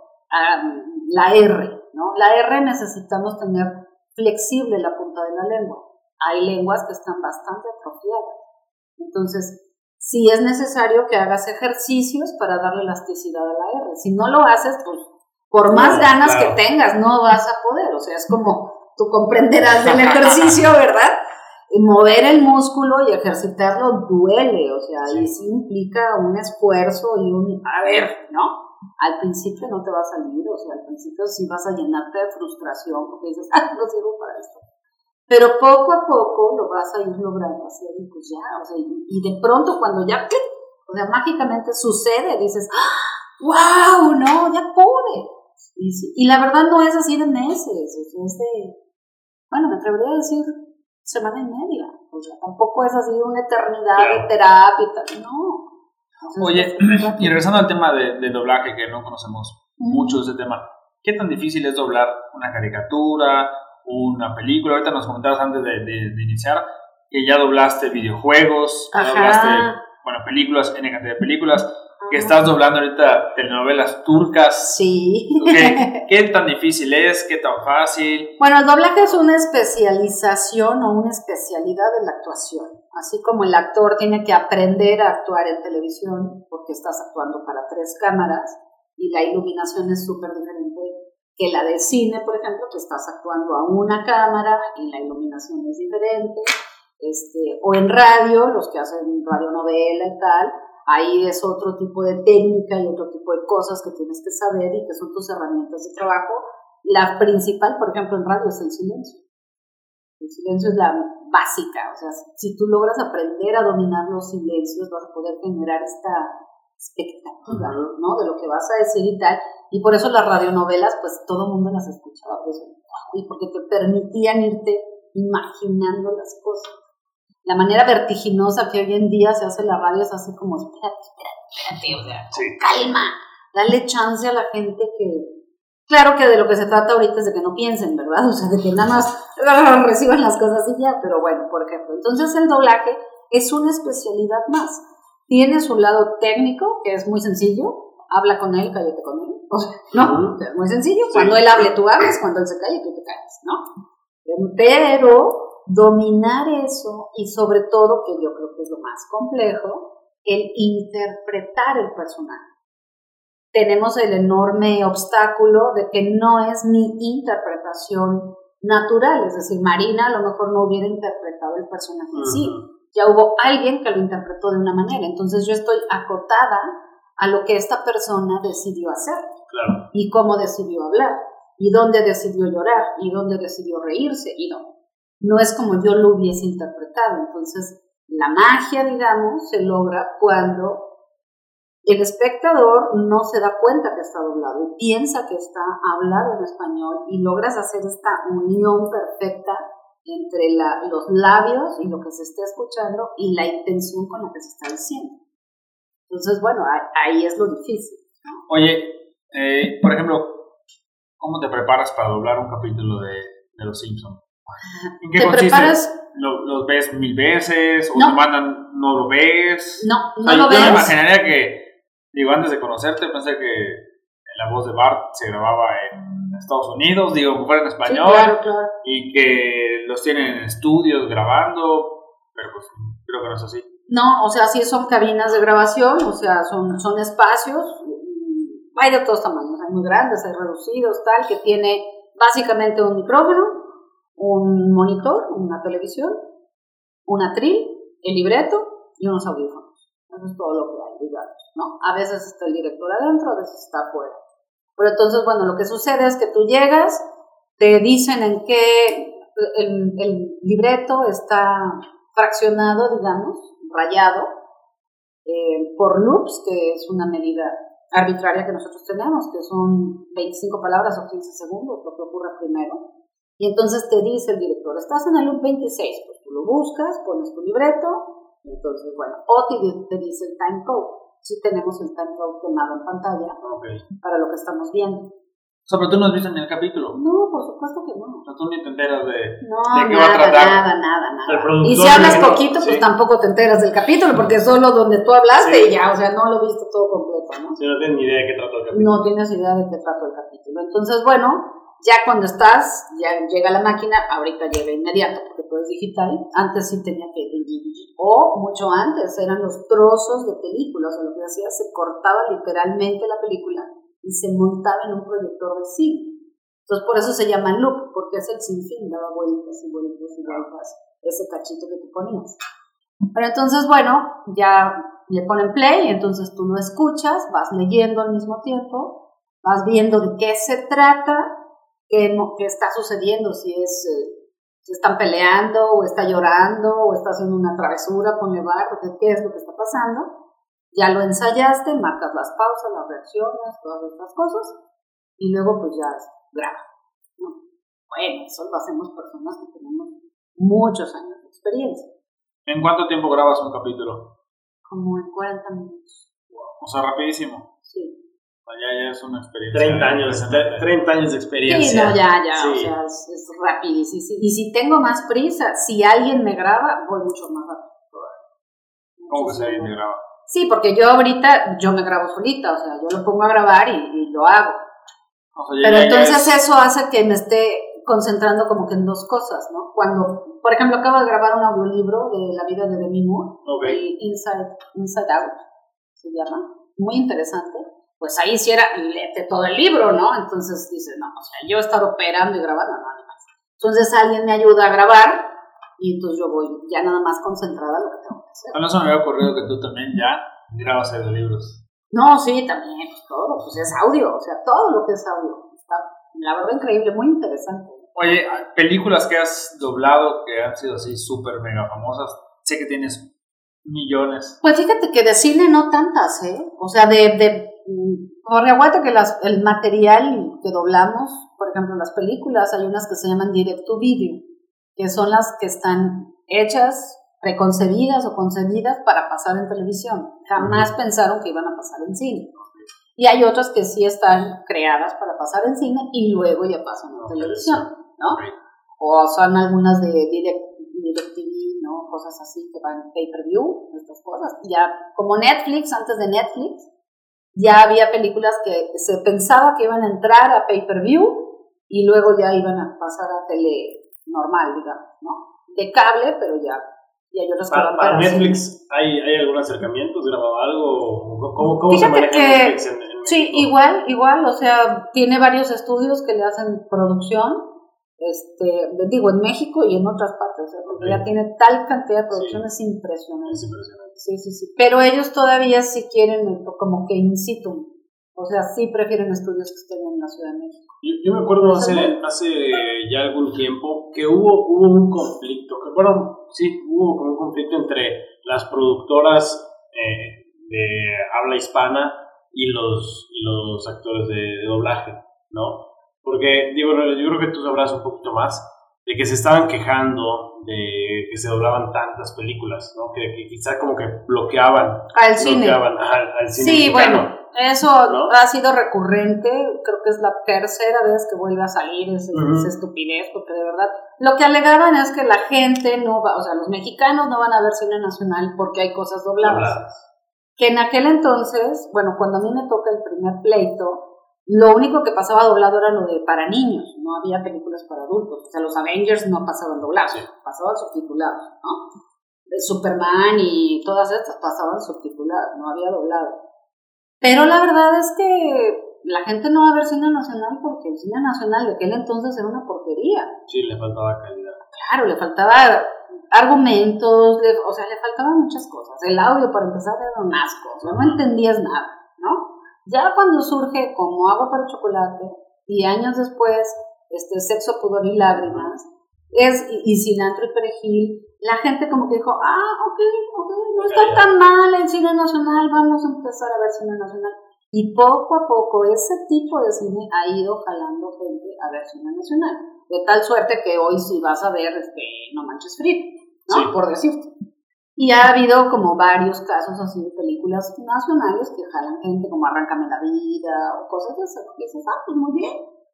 la R, ¿no? La R necesitamos tener flexible la punta de la lengua. Hay lenguas que están bastante atrofiadas. Entonces, si es necesario que hagas ejercicios para darle elasticidad a la R. Si no lo haces, pues por más Claro, ganas claro. que tengas, no vas a poder. O sea, es como tú comprenderás del ejercicio, ¿verdad? Y mover el músculo y ejercitarlo duele, o sea, y sí implica un esfuerzo y un, a ver, ¿no? Al principio no te va a salir, o sea, al principio sí vas a llenarte de frustración porque dices, ah, no sirvo para esto. Pero poco a poco lo vas a ir logrando hacer y pues ya, o sea, y, y de pronto cuando ya, ¡clic! o sea, mágicamente sucede, dices, ¡wow! No, ya pude. Y, y la verdad no es así de meses, es de, bueno, me atrevería a decir semana y media, o sea, tampoco es así una eternidad Claro. de terapia y tal, no. Oye, es rápido. y regresando al tema de, de doblaje, que no conocemos mucho de ese tema, ¿qué tan difícil es doblar una caricatura, una película? Ahorita nos comentabas antes de, de- de iniciar que ya doblaste videojuegos, que Ajá. doblaste, bueno, películas, en cantidad de películas, que Ajá. estás doblando ahorita telenovelas turcas. Sí. ¿Qué, ¿Qué tan difícil es? ¿Qué tan fácil? Bueno, el doblaje es una especialización o una especialidad de la actuación. Así como el actor tiene que aprender a actuar en televisión, porque estás actuando para tres cámaras y la iluminación es súper diferente que la de cine, por ejemplo, que estás actuando a una cámara y la iluminación es diferente. Este, o en radio, los que hacen radionovela y tal, ahí es otro tipo de técnica y otro tipo de cosas que tienes que saber y que son tus herramientas de trabajo La principal, por ejemplo, en radio es el silencio. El silencio es la básica, o sea, si tú logras aprender a dominar los silencios, vas a poder generar esta expectativa, ¿no? De lo que vas a decir y tal. Y por eso las radionovelas, pues todo el mundo las escuchaba, pues, y porque te permitían irte imaginando las cosas. La manera vertiginosa que hoy en día se hace la radio es así como, espérate, espérate, espérate, o sea, calma, dale chance a la gente que... Claro que de lo que se trata ahorita es de que no piensen, ¿verdad? O sea, de que nada más reciban las cosas y ya, pero bueno, por ejemplo. Entonces el doblaje es una especialidad más. Tiene su lado técnico, que es muy sencillo, habla con él, cállate con él. O sea, no, es muy sencillo. Cuando él hable, tú hables, cuando él se calle, tú te calles, ¿no? Pero dominar eso y sobre todo, que yo creo que es lo más complejo, el interpretar el personaje. Tenemos el enorme obstáculo de que no es mi interpretación natural, es decir, Marina a lo mejor no hubiera interpretado el personaje en sí, ya hubo alguien que lo interpretó de una manera, entonces yo estoy acotada a lo que esta persona decidió hacer. Y cómo decidió hablar. Y dónde decidió llorar. Y dónde decidió reírse. Y no. No es como yo lo hubiese interpretado. Entonces, la magia, digamos, se logra cuando el espectador no se da cuenta que está doblado y piensa que está hablado en español y logras hacer esta unión perfecta entre los labios y lo que se está escuchando y la intención con la que se está diciendo. Entonces, bueno, ahí, es lo difícil. Oye, eh, por ejemplo, ¿Cómo te preparas para doblar un capítulo de, de Los Simpsons? ¿En qué ¿Te consiste? preparas? ¿Lo, ¿Los ves mil veces? ¿O No. te mandan, no lo ves? No, no lo yo me ves. imaginaría que, digo, antes de conocerte, pensé que la voz de Bart se grababa en Estados Unidos, digo, fuera en Sí, español, claro, claro. y que los tienen en estudios grabando, pero pues creo que no es así. No, o sea, sí son cabinas de grabación, o sea, son, son espacios, hay de todos tamaños, hay muy grandes, hay reducidos, tal, que tiene básicamente un micrófono, un monitor, una televisión, un atril, el libreto y unos audífonos. Eso es todo lo que hay, digamos, ¿no? A veces está el director adentro, a veces está afuera. Pero entonces, bueno, lo que sucede es que tú llegas, te dicen en qué el, el libreto está fraccionado, digamos, rayado, eh, por loops, que es una medida arbitraria que nosotros tenemos, que son 25 palabras o 15 segundos, lo que ocurre primero. Y entonces te dice el director, estás en el loop 26, pues tú lo buscas, pones tu libreto, y entonces, bueno, o te, te dice el time code. Sí tenemos el time code quemado en pantalla para lo que estamos viendo. O sea, pero tú no has visto ni el capítulo. No, por supuesto que no. O sea, tú ni te enteras de... No, ¿De qué va a nada, tratar? nada, nada, nada. Y si hablas poquito, pues sí. tampoco te enteras del capítulo, porque solo donde tú hablaste Sí. y ya, o sea, no lo viste todo completo, ¿no? Si no tienes ni idea de qué trata el capítulo. No tienes idea de qué trata el capítulo. Entonces, bueno, ya cuando estás, ya llega la máquina, ahorita llega inmediato, porque todo es digital. Antes sí tenía que ir, o mucho antes, eran los trozos de película, o sea, lo que hacía, se cortaba literalmente la película y se montaba en un proyector de cine. Entonces, por eso se llama loop, porque es el sinfín, daba vueltas y vueltas y vueltas, ese cachito que te ponías. Pero entonces, bueno, ya le ponen play, entonces tú lo escuchas, vas leyendo al mismo tiempo, vas viendo de qué se trata, qué, qué está sucediendo, si es, eh, si están peleando, o está llorando, o está haciendo una travesura, pone bar, de qué es lo que está pasando. Ya lo ensayaste, marcas las pausas, las reacciones, todas estas cosas, y luego pues ya graba. ¿no? Bueno, eso lo hacemos personas que tenemos muchos años de experiencia, ¿En cuánto tiempo grabas un capítulo? como en 40 minutos. O sea, rapidísimo. Sí. O ya, ya es una experiencia. 30 años, impresionante. 30 años de Sí, experiencia. no, ya, ya, o Sí. sea, es, es rapidísimo. Y si tengo más prisa, si alguien me graba, voy mucho más rápido. ¿Cómo que se graba? Sí, porque yo ahorita, yo me grabo solita, o sea, yo lo pongo a grabar y, y lo hago. O sea, Pero entonces es- eso hace que me esté concentrando como que en dos cosas, ¿no? Cuando, por ejemplo, acabo de grabar un audiolibro de la vida de Demi Moore, Ok. el Inside, Inside Out, se llama, muy interesante. Pues ahí sí era, léete todo el libro, ¿no? Entonces dices, no, o sea, yo estar operando y grabando, no, ni más. Entonces alguien me ayuda a grabar y entonces yo voy ya nada más concentrada en lo que tengo que hacer. Mí se me había ocurrido que tú también ya grabas audiolibros. No, sí, también, pues todo, pues es audio, o sea, todo lo que es audio está la verdad increíble, muy interesante. Oye, películas que has doblado que han sido así súper mega famosas, sé que tienes millones. Pues fíjate que de cine no tantas, ¿eh? O sea, de, de como reaguanta que las, el material que doblamos, por ejemplo, las películas, hay unas que se llaman direct to video, que son las que están hechas, preconcebidas o concebidas para pasar en televisión. Jamás pensaron que iban a pasar en cine. Y hay otras que sí están creadas para pasar en cine y luego ya pasan en televisión, ¿no? O son algunas de direct, direct TV, ¿no? Cosas así que van pay-per-view, estas cosas. Ya como Netflix, antes de Netflix, ya había películas que se pensaba que iban a entrar a pay-per-view y luego ya iban a pasar a tele normal, digamos, ¿no? De cable, pero ya. Y hay otras Para, para. Netflix, ¿hay, ¿hay algún acercamiento? ¿Has grabado algo? ¿Cómo, cómo se maneja que- Netflix en, en Sí, igual, igual, o sea, tiene varios estudios que le hacen producción, este, digo, en México y en otras partes, sea, porque ya tiene tal cantidad de producción, es impresionante. Es impresionante. Sí, sí, sí. Pero ellos todavía sí quieren como que in situ, o sea, sí prefieren estudios que estén en la Ciudad de México. Yo, yo me acuerdo hace, hace ya algún tiempo que hubo, hubo un conflicto, que bueno, sí, hubo como un conflicto entre las productoras eh, de habla hispana y los, y los actores de, de doblaje, ¿no? Porque, digo, yo creo que tú sabrás un poquito más de que se estaban quejando de que se doblaban tantas películas, ¿no? Que, que quizá como que bloqueaban, Al cine. bloqueaban al, al cine Sí, mexicano. bueno, eso ¿no? ha sido recurrente, creo que es la tercera vez que vuelve a salir esa estupidez, porque de verdad, lo que alegaban es que la gente no va, o sea, los mexicanos no van a ver cine nacional porque hay cosas dobladas. Dobladas. Que en aquel entonces, bueno, cuando a mí me toca el primer pleito, lo único que pasaba doblado era lo de para niños, no había películas para adultos, o sea, los Avengers no pasaban doblados, pasaban subtitulados, ¿no? De Superman y todas estas pasaban subtituladas, no había doblado. Pero la verdad es que la gente no va a ver cine nacional porque el cine nacional de aquel entonces era una porquería. Sí, le faltaba calidad. Claro, le faltaba argumentos, le- o sea, le faltaban muchas cosas. El audio, para empezar, era un asco, o sea, no entendías nada, ¿no? Ya cuando surge como agua para chocolate y años después, este sexo, pudor y lágrimas, es, y, y cilantro y perejil, la gente como que dijo, ah, ok, ok, no está tan mal el cine nacional, vamos a empezar a ver cine nacional. Y poco a poco ese tipo de cine ha ido jalando gente a ver cine nacional. De tal suerte que hoy sí vas a ver este, No Manches Free, ¿no? Sí. Por decirte. Y ha habido como varios casos así de películas nacionales que jalan gente como Arráncame la vida o cosas de esas. Que dices, ah, pues muy bien.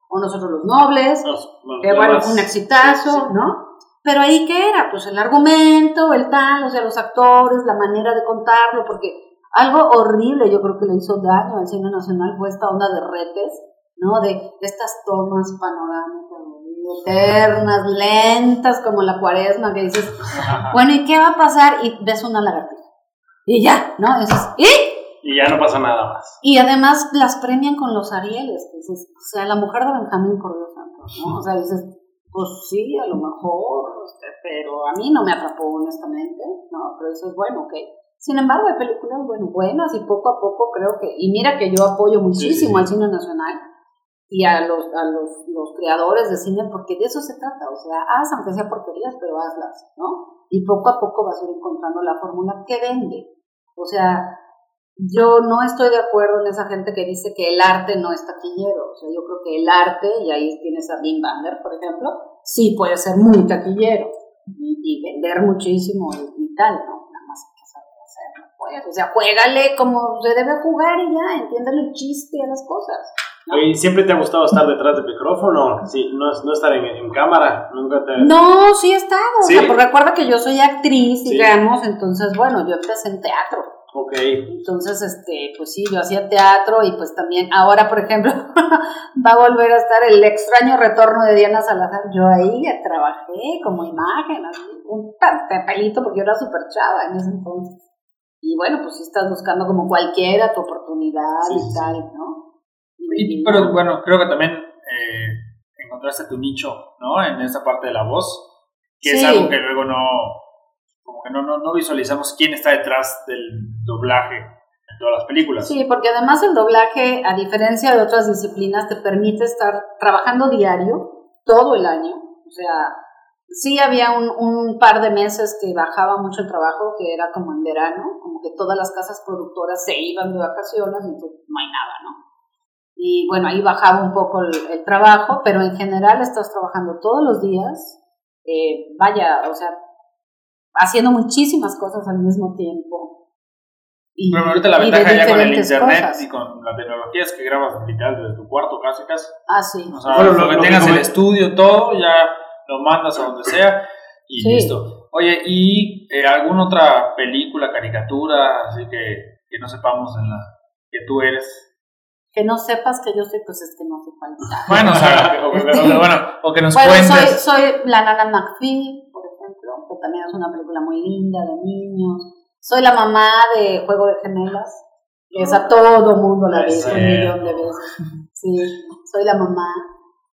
O Nosotros los Nobles, nos que bueno, fue un exitazo, sí, sí. ¿no? Pero ahí qué era, pues el argumento, el tal, o sea, los actores, la manera de contarlo, porque algo horrible yo creo que le hizo daño al cine nacional fue esta onda de retes, ¿no? De estas tomas panorámicas, eternas, lentas, como la cuaresma, que dices, bueno, ¿y qué va a pasar? Y ves una lagartija. Y ya, ¿no? Dices, ¿y? Y ya no pasa nada más. Y además las premian con los Arieles. Dices, o sea, la mujer de Benjamín por Dios santo, ¿no? O sea, dices, pues sí, a lo mejor, este, pero a mí no me atrapó honestamente, ¿no? Pero dices, bueno, ok. Sin embargo, hay películas bueno, buenas y poco a poco creo que, y mira que yo apoyo muchísimo sí. al cine nacional y a los, a los, los creadores de cine, porque de eso se trata, o sea, haz aunque sea porquerías, pero hazlas, ¿no? Y poco a poco vas a ir encontrando la fórmula que vende. O sea, yo no estoy de acuerdo en esa gente que dice que el arte no es taquillero. O sea, yo creo que el arte, y ahí tienes a Wim Bander, por ejemplo, sí puede ser muy taquillero y, vender muchísimo y, tal, ¿no? Nada más que saber pues. O sea, juégale como se debe jugar y ya, entiéndele el chiste a las cosas. Oye, ¿siempre te ha gustado estar detrás del micrófono? Sí, no, no estar en, en cámara. Nunca te. No, sí he estado. ¿Sí? O sea, pues recuerda que yo soy actriz, Sí. digamos, entonces, bueno, yo empecé en teatro. Ok. Entonces, este, pues sí, yo hacía teatro y pues también, ahora por ejemplo, va a volver a estar el extraño retorno de Diana Salazar. Yo ahí ya trabajé como imagen, así, un pa- papelito porque yo era súper chava en ese entonces. Y bueno, pues sí estás buscando como cualquiera tu oportunidad Sí, y tal, ¿no? Y- pero bueno, creo que también eh, encontraste tu nicho, ¿no? En esa parte de la voz, que es algo que luego no, como que no, no, no visualizamos quién está detrás del doblaje. todas las películas. Sí, porque además el doblaje, a diferencia de otras disciplinas, te permite estar trabajando diario todo el año. O sea, sí había un, un par de meses que bajaba mucho el trabajo, que era como en verano, como que todas las casas productoras se iban de vacaciones y entonces no hay nada, ¿no? Y bueno, ahí bajaba un poco el, el trabajo, pero en general estás trabajando todos los días. Eh, vaya, o sea, haciendo muchísimas cosas al mismo tiempo. Y, Pero ahorita la ventaja ya con el internet cosas. y con la tecnología es que grabas literal desde tu cuarto casi casi. Ah, sí. O sea, Bueno, lo, lo- que lo tengas el estudio, todo, ya lo mandas a donde sea y Sí. listo. Oye, ¿y eh, alguna otra película, caricatura, así que, que no sepamos en la que tú eres? Que no sepas que yo soy, pues es que no sé cuál es. Bueno, o sea, o, bueno, o que nos Bueno, soy, cuentes. soy la Nana McPhee, por ejemplo, que también es una película muy linda de niños. Soy la mamá de Juego de Gemelas, que es a todo mundo la ve Es un millón de veces. Sí, soy la mamá.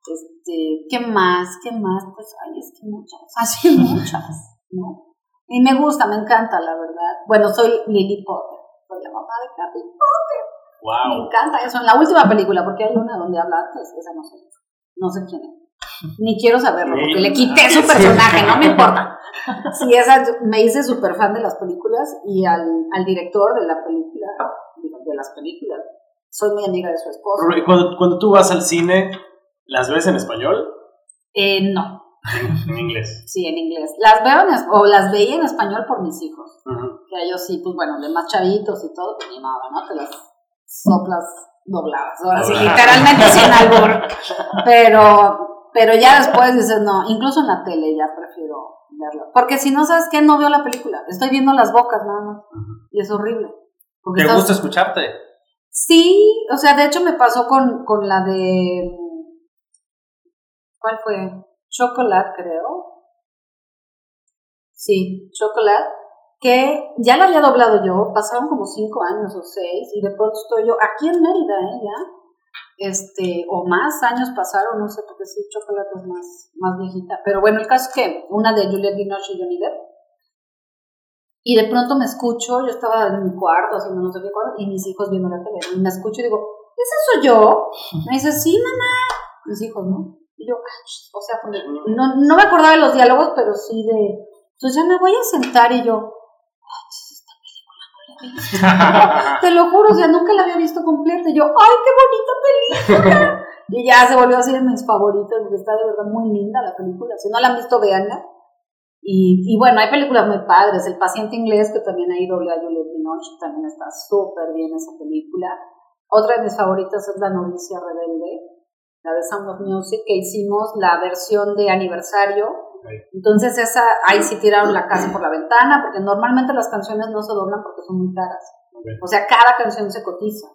Este, ¿Qué más? ¿Qué más? Pues, ay, es que muchas, así muchas, ¿no? Y me gusta, me encanta, la verdad. Bueno, soy Lily Potter, soy la mamá de Harry Potter. Me encanta eso. En la última película, porque hay una donde habla antes, esa no sé. No sé quién es. Ni quiero saberlo, porque le quité su personaje, no me importa. Sí, esa, me hice súper fan de las películas y al, al director de la película, de las películas, soy muy amiga de su esposo. Cuando, cuando tú vas al cine, ¿las ves en español? Eh, no, En, inglés. sí, en inglés. Las veo en, o las veía en español por mis hijos. Ujú. Que a ellos sí, pues bueno, de más chavitos y todo, pues ni nada, ¿no? Te las soplas dobladas. Ahora sí, literalmente sin albur. Pero, pero ya después dices, no, incluso en la tele ya prefiero verla. Porque si no sabes qué, no veo la película. Estoy viendo las bocas nada más. Y es horrible. Porque ¿Te gusta escucharte? Sí, o sea, de hecho me pasó con, con la de. ¿Cuál fue? Chocolate, creo. Sí, Chocolate. Que ya la había doblado yo, pasaron como cinco años o seis, y de pronto estoy yo aquí en Mérida, ¿eh? Ya. Este, o más años pasaron, no sé, porque sí, Chocolate es más, más viejita. Pero bueno, el caso es que una de Juliette Binoche y Johnny Depp. Y de pronto me escucho, yo estaba en mi cuarto haciendo no sé qué cosa, y mis hijos viendo la tele. Y me escucho y digo, ¿ese soy yo? Me dice, sí, mamá. Mis hijos, ¿no? Y yo, o sea, no, no me acordaba de los diálogos, pero sí de, pues ya me voy a sentar y yo, Te lo juro, o nunca la había visto completa. Y yo, ¡ay, qué bonita película! y ya se volvió así de mis favoritas, porque está de verdad muy linda la película. Si no la han visto, véanla. Y, y bueno, hay películas muy padres. El paciente inglés, que también ahí doble a Juliette Binoche, también está súper bien esa película. Otra de mis favoritas es La novicia rebelde, la de Sound of Music, que hicimos la versión de aniversario. Entonces esa, ahí sí tiraron la casa por la ventana, porque normalmente las canciones no se doblan porque son muy caras. O sea, cada canción se cotiza.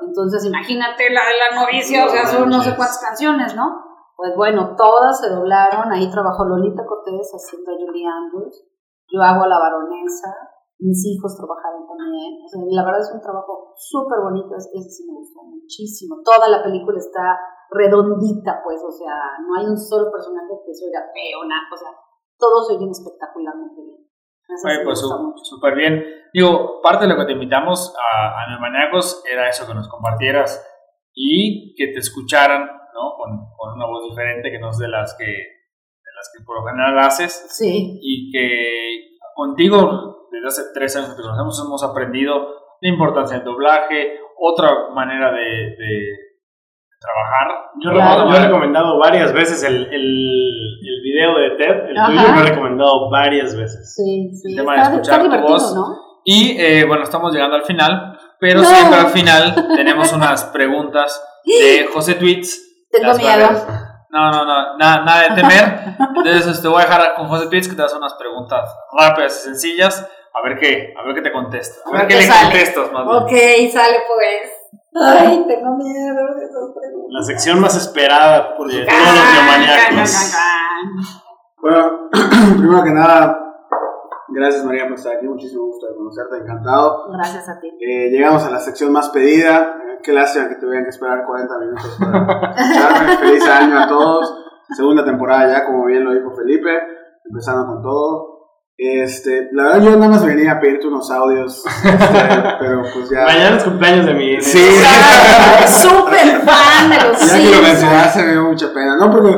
Entonces imagínate la de la novicia, o sea, son no sé cuántas canciones, ¿no? Pues bueno, todas se doblaron, ahí trabajó Lolita Cortés haciendo a Julie Andrews, yo hago a la baronesa, mis hijos trabajaron también, o sea, la verdad es un trabajo súper bonito, ese ese sí me gustó muchísimo, toda la película está redondita, pues, o sea, no hay un solo personaje que se oiga feo, nada, o sea, todos se oyen espectacularmente bien. Oye, pues súper bien. Digo, parte de lo que te invitamos a, a Neumaniacos era eso, que nos compartieras y que te escucharan, ¿no? Con, con una voz diferente que no es de las que, de las que por lo general haces Sí, y que contigo desde hace tres años que te conocemos hemos aprendido la importancia del doblaje, otra manera de, de trabajar. Yo, Claro. yo he recomendado varias veces el, el, el video de Ted, el Ajá. tuyo lo he recomendado varias veces. sí, sí. El tema de Está, escuchar está tu divertido, voz. ¿no? Y eh, bueno, estamos llegando al final, pero No. siempre al final tenemos unas preguntas de José Tweets. Tengo miedo. No, no, no, nada, nada de temer. Entonces te voy a dejar con José Tweets que te hace unas preguntas rápidas y sencillas. A ver qué, a ver qué te contesta. A ver ver qué qué le sale. contestas, más bien. Ok, sale pues. Ay, tengo miedo de esas preguntas. La sección más esperada por todos los neomaniacos. Bueno, primero que nada, gracias María por estar aquí, muchísimo gusto de conocerte, encantado. Gracias a ti. Eh, llegamos a la sección más pedida, Eh, qué lástima que tuvieran que esperar 40 minutos para escucharme. Feliz año a todos, segunda temporada ya, como bien lo dijo Felipe, empezando con todo. Este, la verdad yo nada más venía a pedirte unos audios, este, pero pues ya... Mañana es cumpleaños de mi. Sí. Súper fan de los Ya que lo mencionaste me dio mucha pena, ¿no? Porque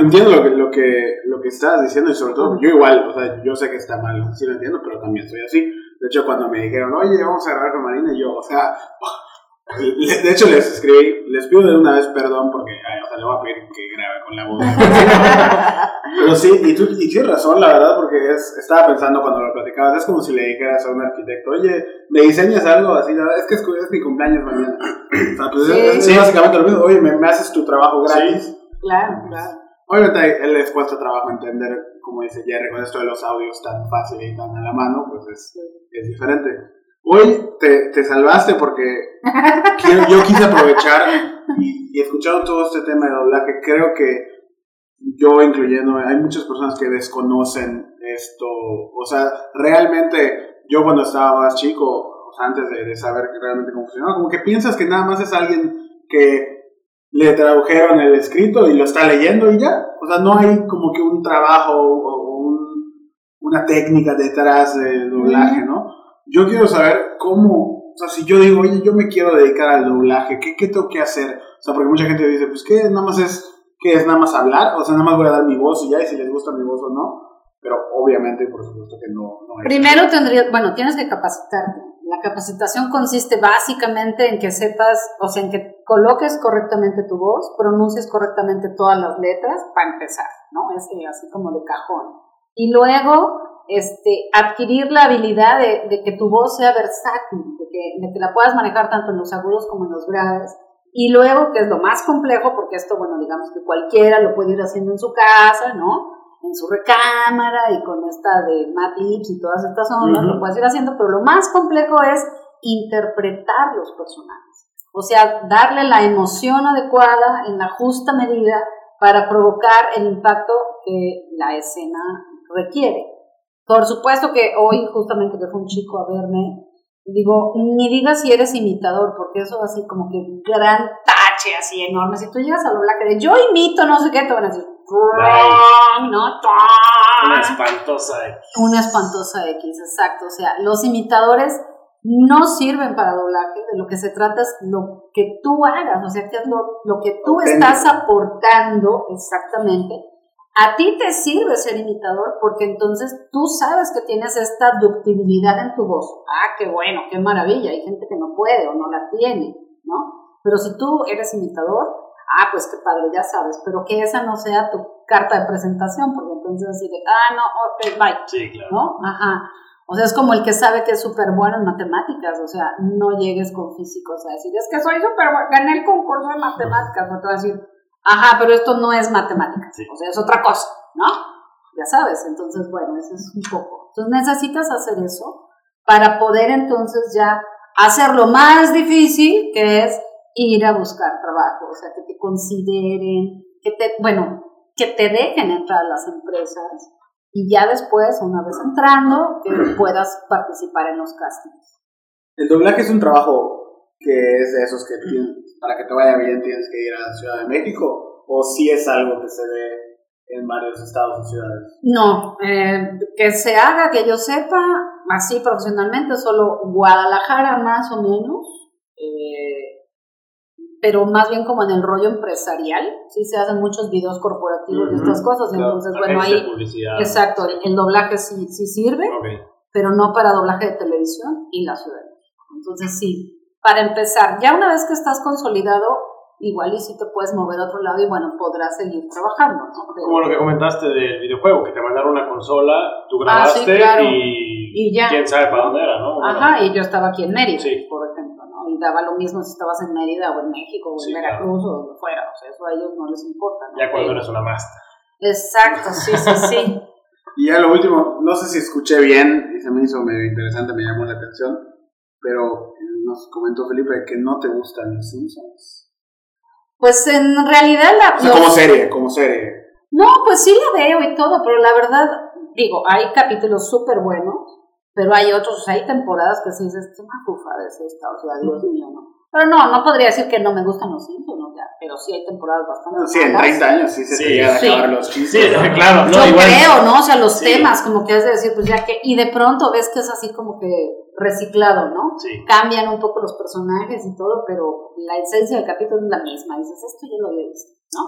entiendo lo que, lo que, lo que estás diciendo y sobre todo yo igual, o sea, yo sé que está mal, sí lo entiendo, pero también soy así. De hecho, cuando me dijeron, oye, vamos a grabar con Marina, yo, o sea, de hecho les escribí, les pido de una vez perdón porque, ay, o sea, le voy a pedir que grabe con la voz. Pero sí, y tú y tienes razón, la verdad, porque es, estaba pensando cuando lo platicabas, es como si le dijeras a un arquitecto, oye, ¿me diseñas algo así? Es que es, es mi cumpleaños mañana. O sea, pues Sí. es, es Sí. básicamente lo mismo, oye, ¿me, me haces tu trabajo gratis? Claro, claro. Obviamente él les cuesta trabajo entender, como dice Jerry, con esto de los audios tan fácil y tan a la mano, pues es, es diferente. Hoy te, te salvaste porque quiero- yo quise aprovechar y, y escuchando todo este tema de doblaje, creo que yo incluyendo, hay muchas personas que desconocen esto, o sea, realmente yo cuando estaba más chico, o sea, antes de, de saber realmente cómo funcionaba, como que piensas que nada más es alguien que le tradujeron el escrito y lo está leyendo y ya, o sea, no hay como que un trabajo o, o un- una técnica detrás del doblaje, ¿no? Yo quiero saber cómo, o sea, si yo digo, oye, yo me quiero dedicar al doblaje, ¿qué, qué tengo que hacer? O sea, porque mucha gente dice, pues, ¿qué? Nada más es, ¿qué es? Nada más hablar, o sea, nada más voy a dar mi voz y ya, y si les gusta mi voz o no, pero obviamente, por supuesto que no, no. Primero tendrías, bueno, tienes que capacitarte. La capacitación consiste básicamente en que sepas, o sea, en que coloques correctamente tu voz, pronuncies correctamente todas las letras, para empezar, ¿no? Es eh, así como de cajón. Y luego, este, adquirir la habilidad de, de que tu voz sea versátil, de que, de que la puedas manejar tanto en los agudos como en los graves. Y luego, que es lo más complejo, porque esto, bueno, digamos que cualquiera lo puede ir haciendo en su casa, ¿no? en su recámara y con esta de Matt Lips y todas estas ondas, Ujú. lo puedes ir haciendo, pero lo más complejo es interpretar los personajes. O sea, darle la emoción adecuada en la justa medida para provocar el impacto que la escena requiere. Por supuesto que hoy, justamente que fue un chico a verme, digo, ni digas si eres imitador, porque eso así como que gran tache así enorme. Si tú llegas a doblaje de yo imito no sé qué, te van a decir, no, Una espantosa. X. una espantosa X, exacto. O sea, los imitadores no sirven para doblaje, de lo que se trata es lo que tú hagas, o sea, que es lo, lo que tú estás aportando exactamente. A ti te sirve ser imitador porque entonces tú sabes que tienes esta ductibilidad en tu voz. Ah, qué bueno, qué maravilla. Hay gente que no puede o no la tiene, ¿no? Pero si tú eres imitador, ah, pues qué padre, ya sabes, pero que esa no sea tu carta de presentación, porque entonces así de, ah, no, ok, bye. Sí, claro. ¿no? Ajá. O sea, es como el que sabe que es súper bueno en matemáticas, o sea, no llegues con físicos a decir, es que soy súper bueno, gané el concurso de matemáticas, no te vas a decir, ajá, pero esto no es matemáticas, Sí. o sea, es otra cosa, ¿no? Ya sabes, entonces, bueno, eso es un poco. Entonces necesitas hacer eso para poder entonces ya hacer lo más difícil, que es ir a buscar trabajo, o sea, que te consideren, que te, bueno, que te dejen entrar a las empresas y ya después, una vez entrando, que puedas participar en los castings. El doblaje es un trabajo que es de esos que para que te vaya bien tienes que ir a la Ciudad de México, o si es algo que se ve en varios estados y ciudades. No, eh, que se haga, que yo sepa, así profesionalmente, solo Guadalajara más o menos, eh, pero más bien como en el rollo empresarial, sí se hacen muchos videos corporativos y Ujú, estas cosas, claro, entonces bueno, de ahí, publicidad. exacto, el, el doblaje sí, sí sirve, pero no para doblaje de televisión y la ciudad. de México. Entonces sí, para empezar, ya una vez que estás consolidado, igual y sí te puedes mover a otro lado y bueno, podrás seguir trabajando, ¿no? Pero- Como lo que comentaste del videojuego, que te mandaron una consola, tú Ah, sí, grabaste claro. y, Y ya. quién sabe para dónde era, ¿no? Ajá, y yo estaba aquí en Mérida, Sí. por ejemplo, ¿no? Y daba lo mismo si estabas en Mérida o en México o en Sí, Veracruz o donde fuera, o sea, eso a ellos no les importa, ¿no? Ya cuando Eh, eres una master. Exacto, sí, sí, sí. Y ya lo último, no sé si escuché bien y se me hizo medio interesante, me llamó la atención, pero nos comentó Felipe que no te gustan los Simpsons. Pues en realidad la... O sea, los- como serie, como serie. No, pues sí la veo y todo, pero la verdad, digo, hay capítulos súper buenos, pero hay otros, hay temporadas que sí dices, qué macufada es esta, o sea, Dios mío, ¿no? Pero no, no podría decir que no me gustan los Simpsons, sea, pero sí hay temporadas bastante Sí, en malas. 30 años sí se Sí, te llegan a sí. acabar los Sí, chistes. claro. No, Yo igual. creo, ¿no? O sea, los Sí. temas, como que has de decir, pues ya que, y de pronto ves que es así como que reciclado, ¿no? Sí. Cambian un poco los personajes y todo, pero la esencia del capítulo es la misma. Dices, esto ya lo había visto, ¿no?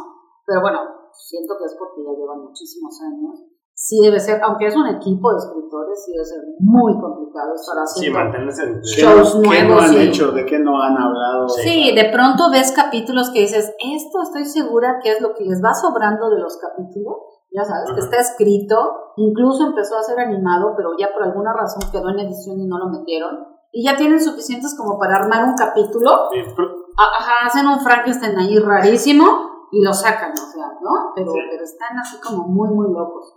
Pero bueno, siento que es porque ya llevan muchísimos años. Sí debe ser, aunque es un equipo de escritores, sí debe ser muy complicado estar Sí, haciendo mantenerse en. ¿Qué, shows no- qué no nuevos, han sí. hecho? ¿De qué no han hablado? Sí, de pronto ves capítulos que dices, esto estoy segura que es lo que les va sobrando de los capítulos, ya sabes, que Ajá. está escrito, incluso empezó a ser animado, pero ya por alguna razón quedó en edición y no lo metieron, y ya tienen suficientes como para armar un capítulo, Sí, pero- a- ajá, hacen un Frankenstein ahí rarísimo y lo sacan, o sea, ¿no? Pero, Sí. pero están así como muy, muy locos.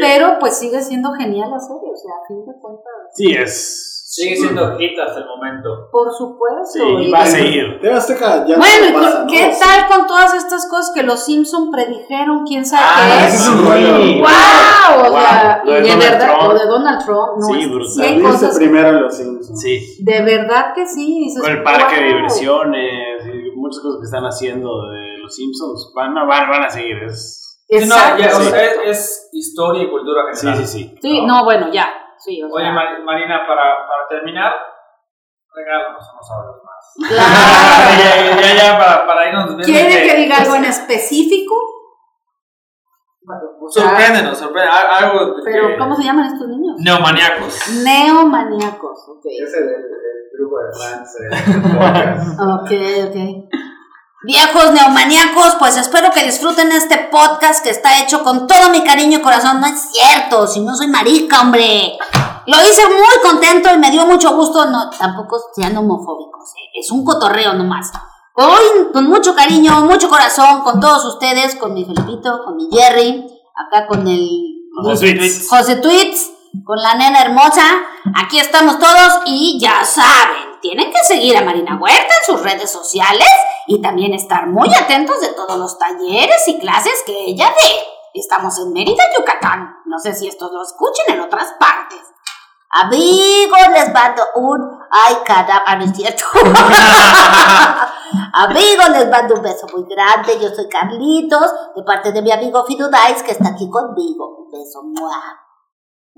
Pero pues sigue siendo genial la serie, o sea, a fin de cuentas, Sí, es. Sigue siendo hit hasta el momento. por supuesto. Sí, y- va a seguir. TV Azteca ya Bueno, ¿y no pasa, ¿no? ¿qué Sí. tal con todas estas cosas que los Simpson predijeron? ¿Quién sabe Ah, qué es? es un rollo. Sí. ¡Wow! O Wow. sea, Lo de de verdad, Trump. o de Donald Trump, no, Sí, brutal. cosas, primero en los Simpsons. Sí. de verdad que sí. Dices, Con el parque de "Wow". diversiones y muchas cosas que están haciendo de los Simpsons van a, van, van a seguir. Es... Sí, no, Exacto. ya, o sí. sea, es, es historia y cultura Sí, general. sí, sí. Sí, no, bueno, ya. Sí, o Oye, sea, Mar- Marina, para, para terminar, regálanos unos audios más. claro. ya, ya, ya, para, para irnos viendo. ¿Quieren que diga algo en específico? O sea, Sorpréndenos, sorpréndenos. Algo Pero, que- ¿cómo se llaman estos niños? Neomaníacos. Neomaníacos, ok. Es el, el grupo de fans podcast. Ok, ok. Viejos neomaníacos, pues espero que disfruten este podcast que está hecho con todo mi cariño y corazón. No es cierto, si no soy marica, hombre. Lo hice muy contento y me dio mucho gusto. No, tampoco sean homofóbicos, ¿eh? es un cotorreo nomás. Hoy, con mucho cariño, mucho corazón, con todos ustedes, con mi Felipito, con mi Jerry, acá con el José Tweets. José Tweets, con la nena hermosa. Aquí estamos todos y ya saben, tienen que seguir a Marina Huerta en sus redes sociales y también estar muy atentos de todos los talleres y clases que ella dé. Estamos en Mérida, Yucatán. No sé si estos lo escuchen en otras partes. Amigos, les mando un... Ay, caramba, no es cierto. Amigos, les mando un beso muy grande. Yo soy Carlitos, de parte de mi amigo Fidudais, que está aquí conmigo. Un beso. ¡mua!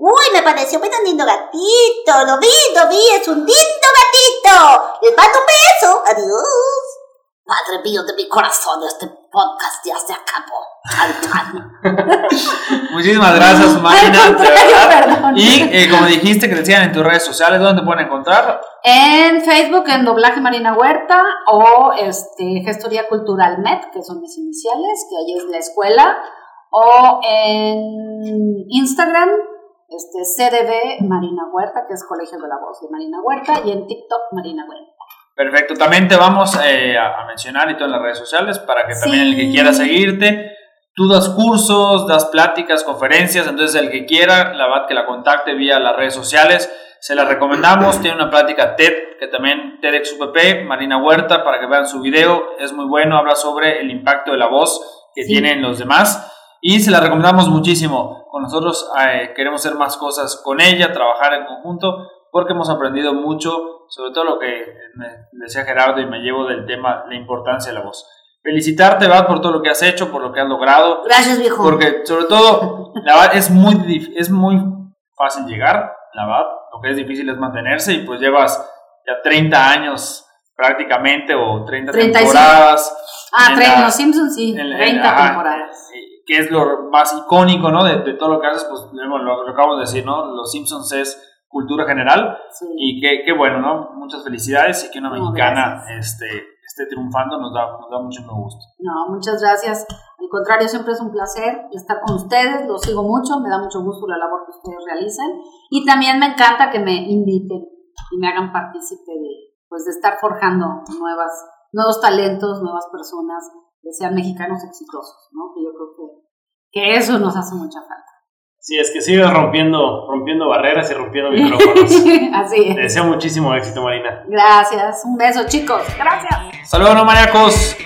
Uy, me pareció muy lindo gatito. Lo vi, lo vi, es un lindo gatito. Les mando un beso. Adiós. Padre mío de mi corazón, este podcast ya se acabó. Tan, tan. Muchísimas gracias, Marina. Y eh, como dijiste, que te sigan en tus redes sociales, ¿dónde te pueden encontrar? En Facebook, en Doblaje Marina Huerta o este, Gestoría Cultural Met, que son mis iniciales, que ahí es la escuela, o en Instagram, este, CDB Marina Huerta, que es Colegio de la Voz de Marina Huerta, y en TikTok Marina Huerta. Perfecto, también te vamos eh, a a mencionar y todo en las redes sociales para que también el que quiera seguirte, tú das cursos, das pláticas, conferencias, entonces el que quiera, la verdad que la contacte vía las redes sociales, se la recomendamos, tiene una plática TED, que también TEDx UPP, Marina Huerta, para que vean su video, es muy bueno, habla sobre el impacto de la voz que Sí. tienen los demás y se la recomendamos muchísimo. Con nosotros eh, queremos hacer más cosas con ella, trabajar en conjunto, porque hemos aprendido mucho, sobre todo lo que me decía Gerardo y me llevo del tema, la importancia de la voz. Felicitarte, Bad, por todo lo que has hecho, por lo que has logrado, Gracias, viejo. porque sobre todo, la verdad es muy, es muy fácil llegar, la verdad, lo que es difícil es mantenerse y pues llevas ya 30 años prácticamente o 30 35. temporadas. Ah, en traen la- los Simpsons, sí, en la- 30 ajá, temporadas. eh, que es lo más icónico, ¿no? De, de todo lo que haces, pues bueno, lo, lo acabamos de decir, ¿no? Los Simpsons es cultura general Sí. y qué, qué bueno, ¿no? Muchas felicidades y que una No, mexicana este, esté triunfando nos da, nos da mucho gusto. No, muchas gracias. Al contrario, siempre es un placer estar con ustedes. Los sigo mucho, me da mucho gusto la labor que ustedes realizan. Y también me encanta que me inviten y me hagan partícipe de, pues, de estar forjando nuevas, nuevos talentos, nuevas personas que sean mexicanos exitosos, ¿no? Que yo creo que, que eso nos hace mucha falta. Sí, es que sigues rompiendo, rompiendo barreras y rompiendo micrófonos. Así Te es. deseo muchísimo éxito, Marina. Gracias. Un beso, chicos. Gracias. Saludos, no maníacos.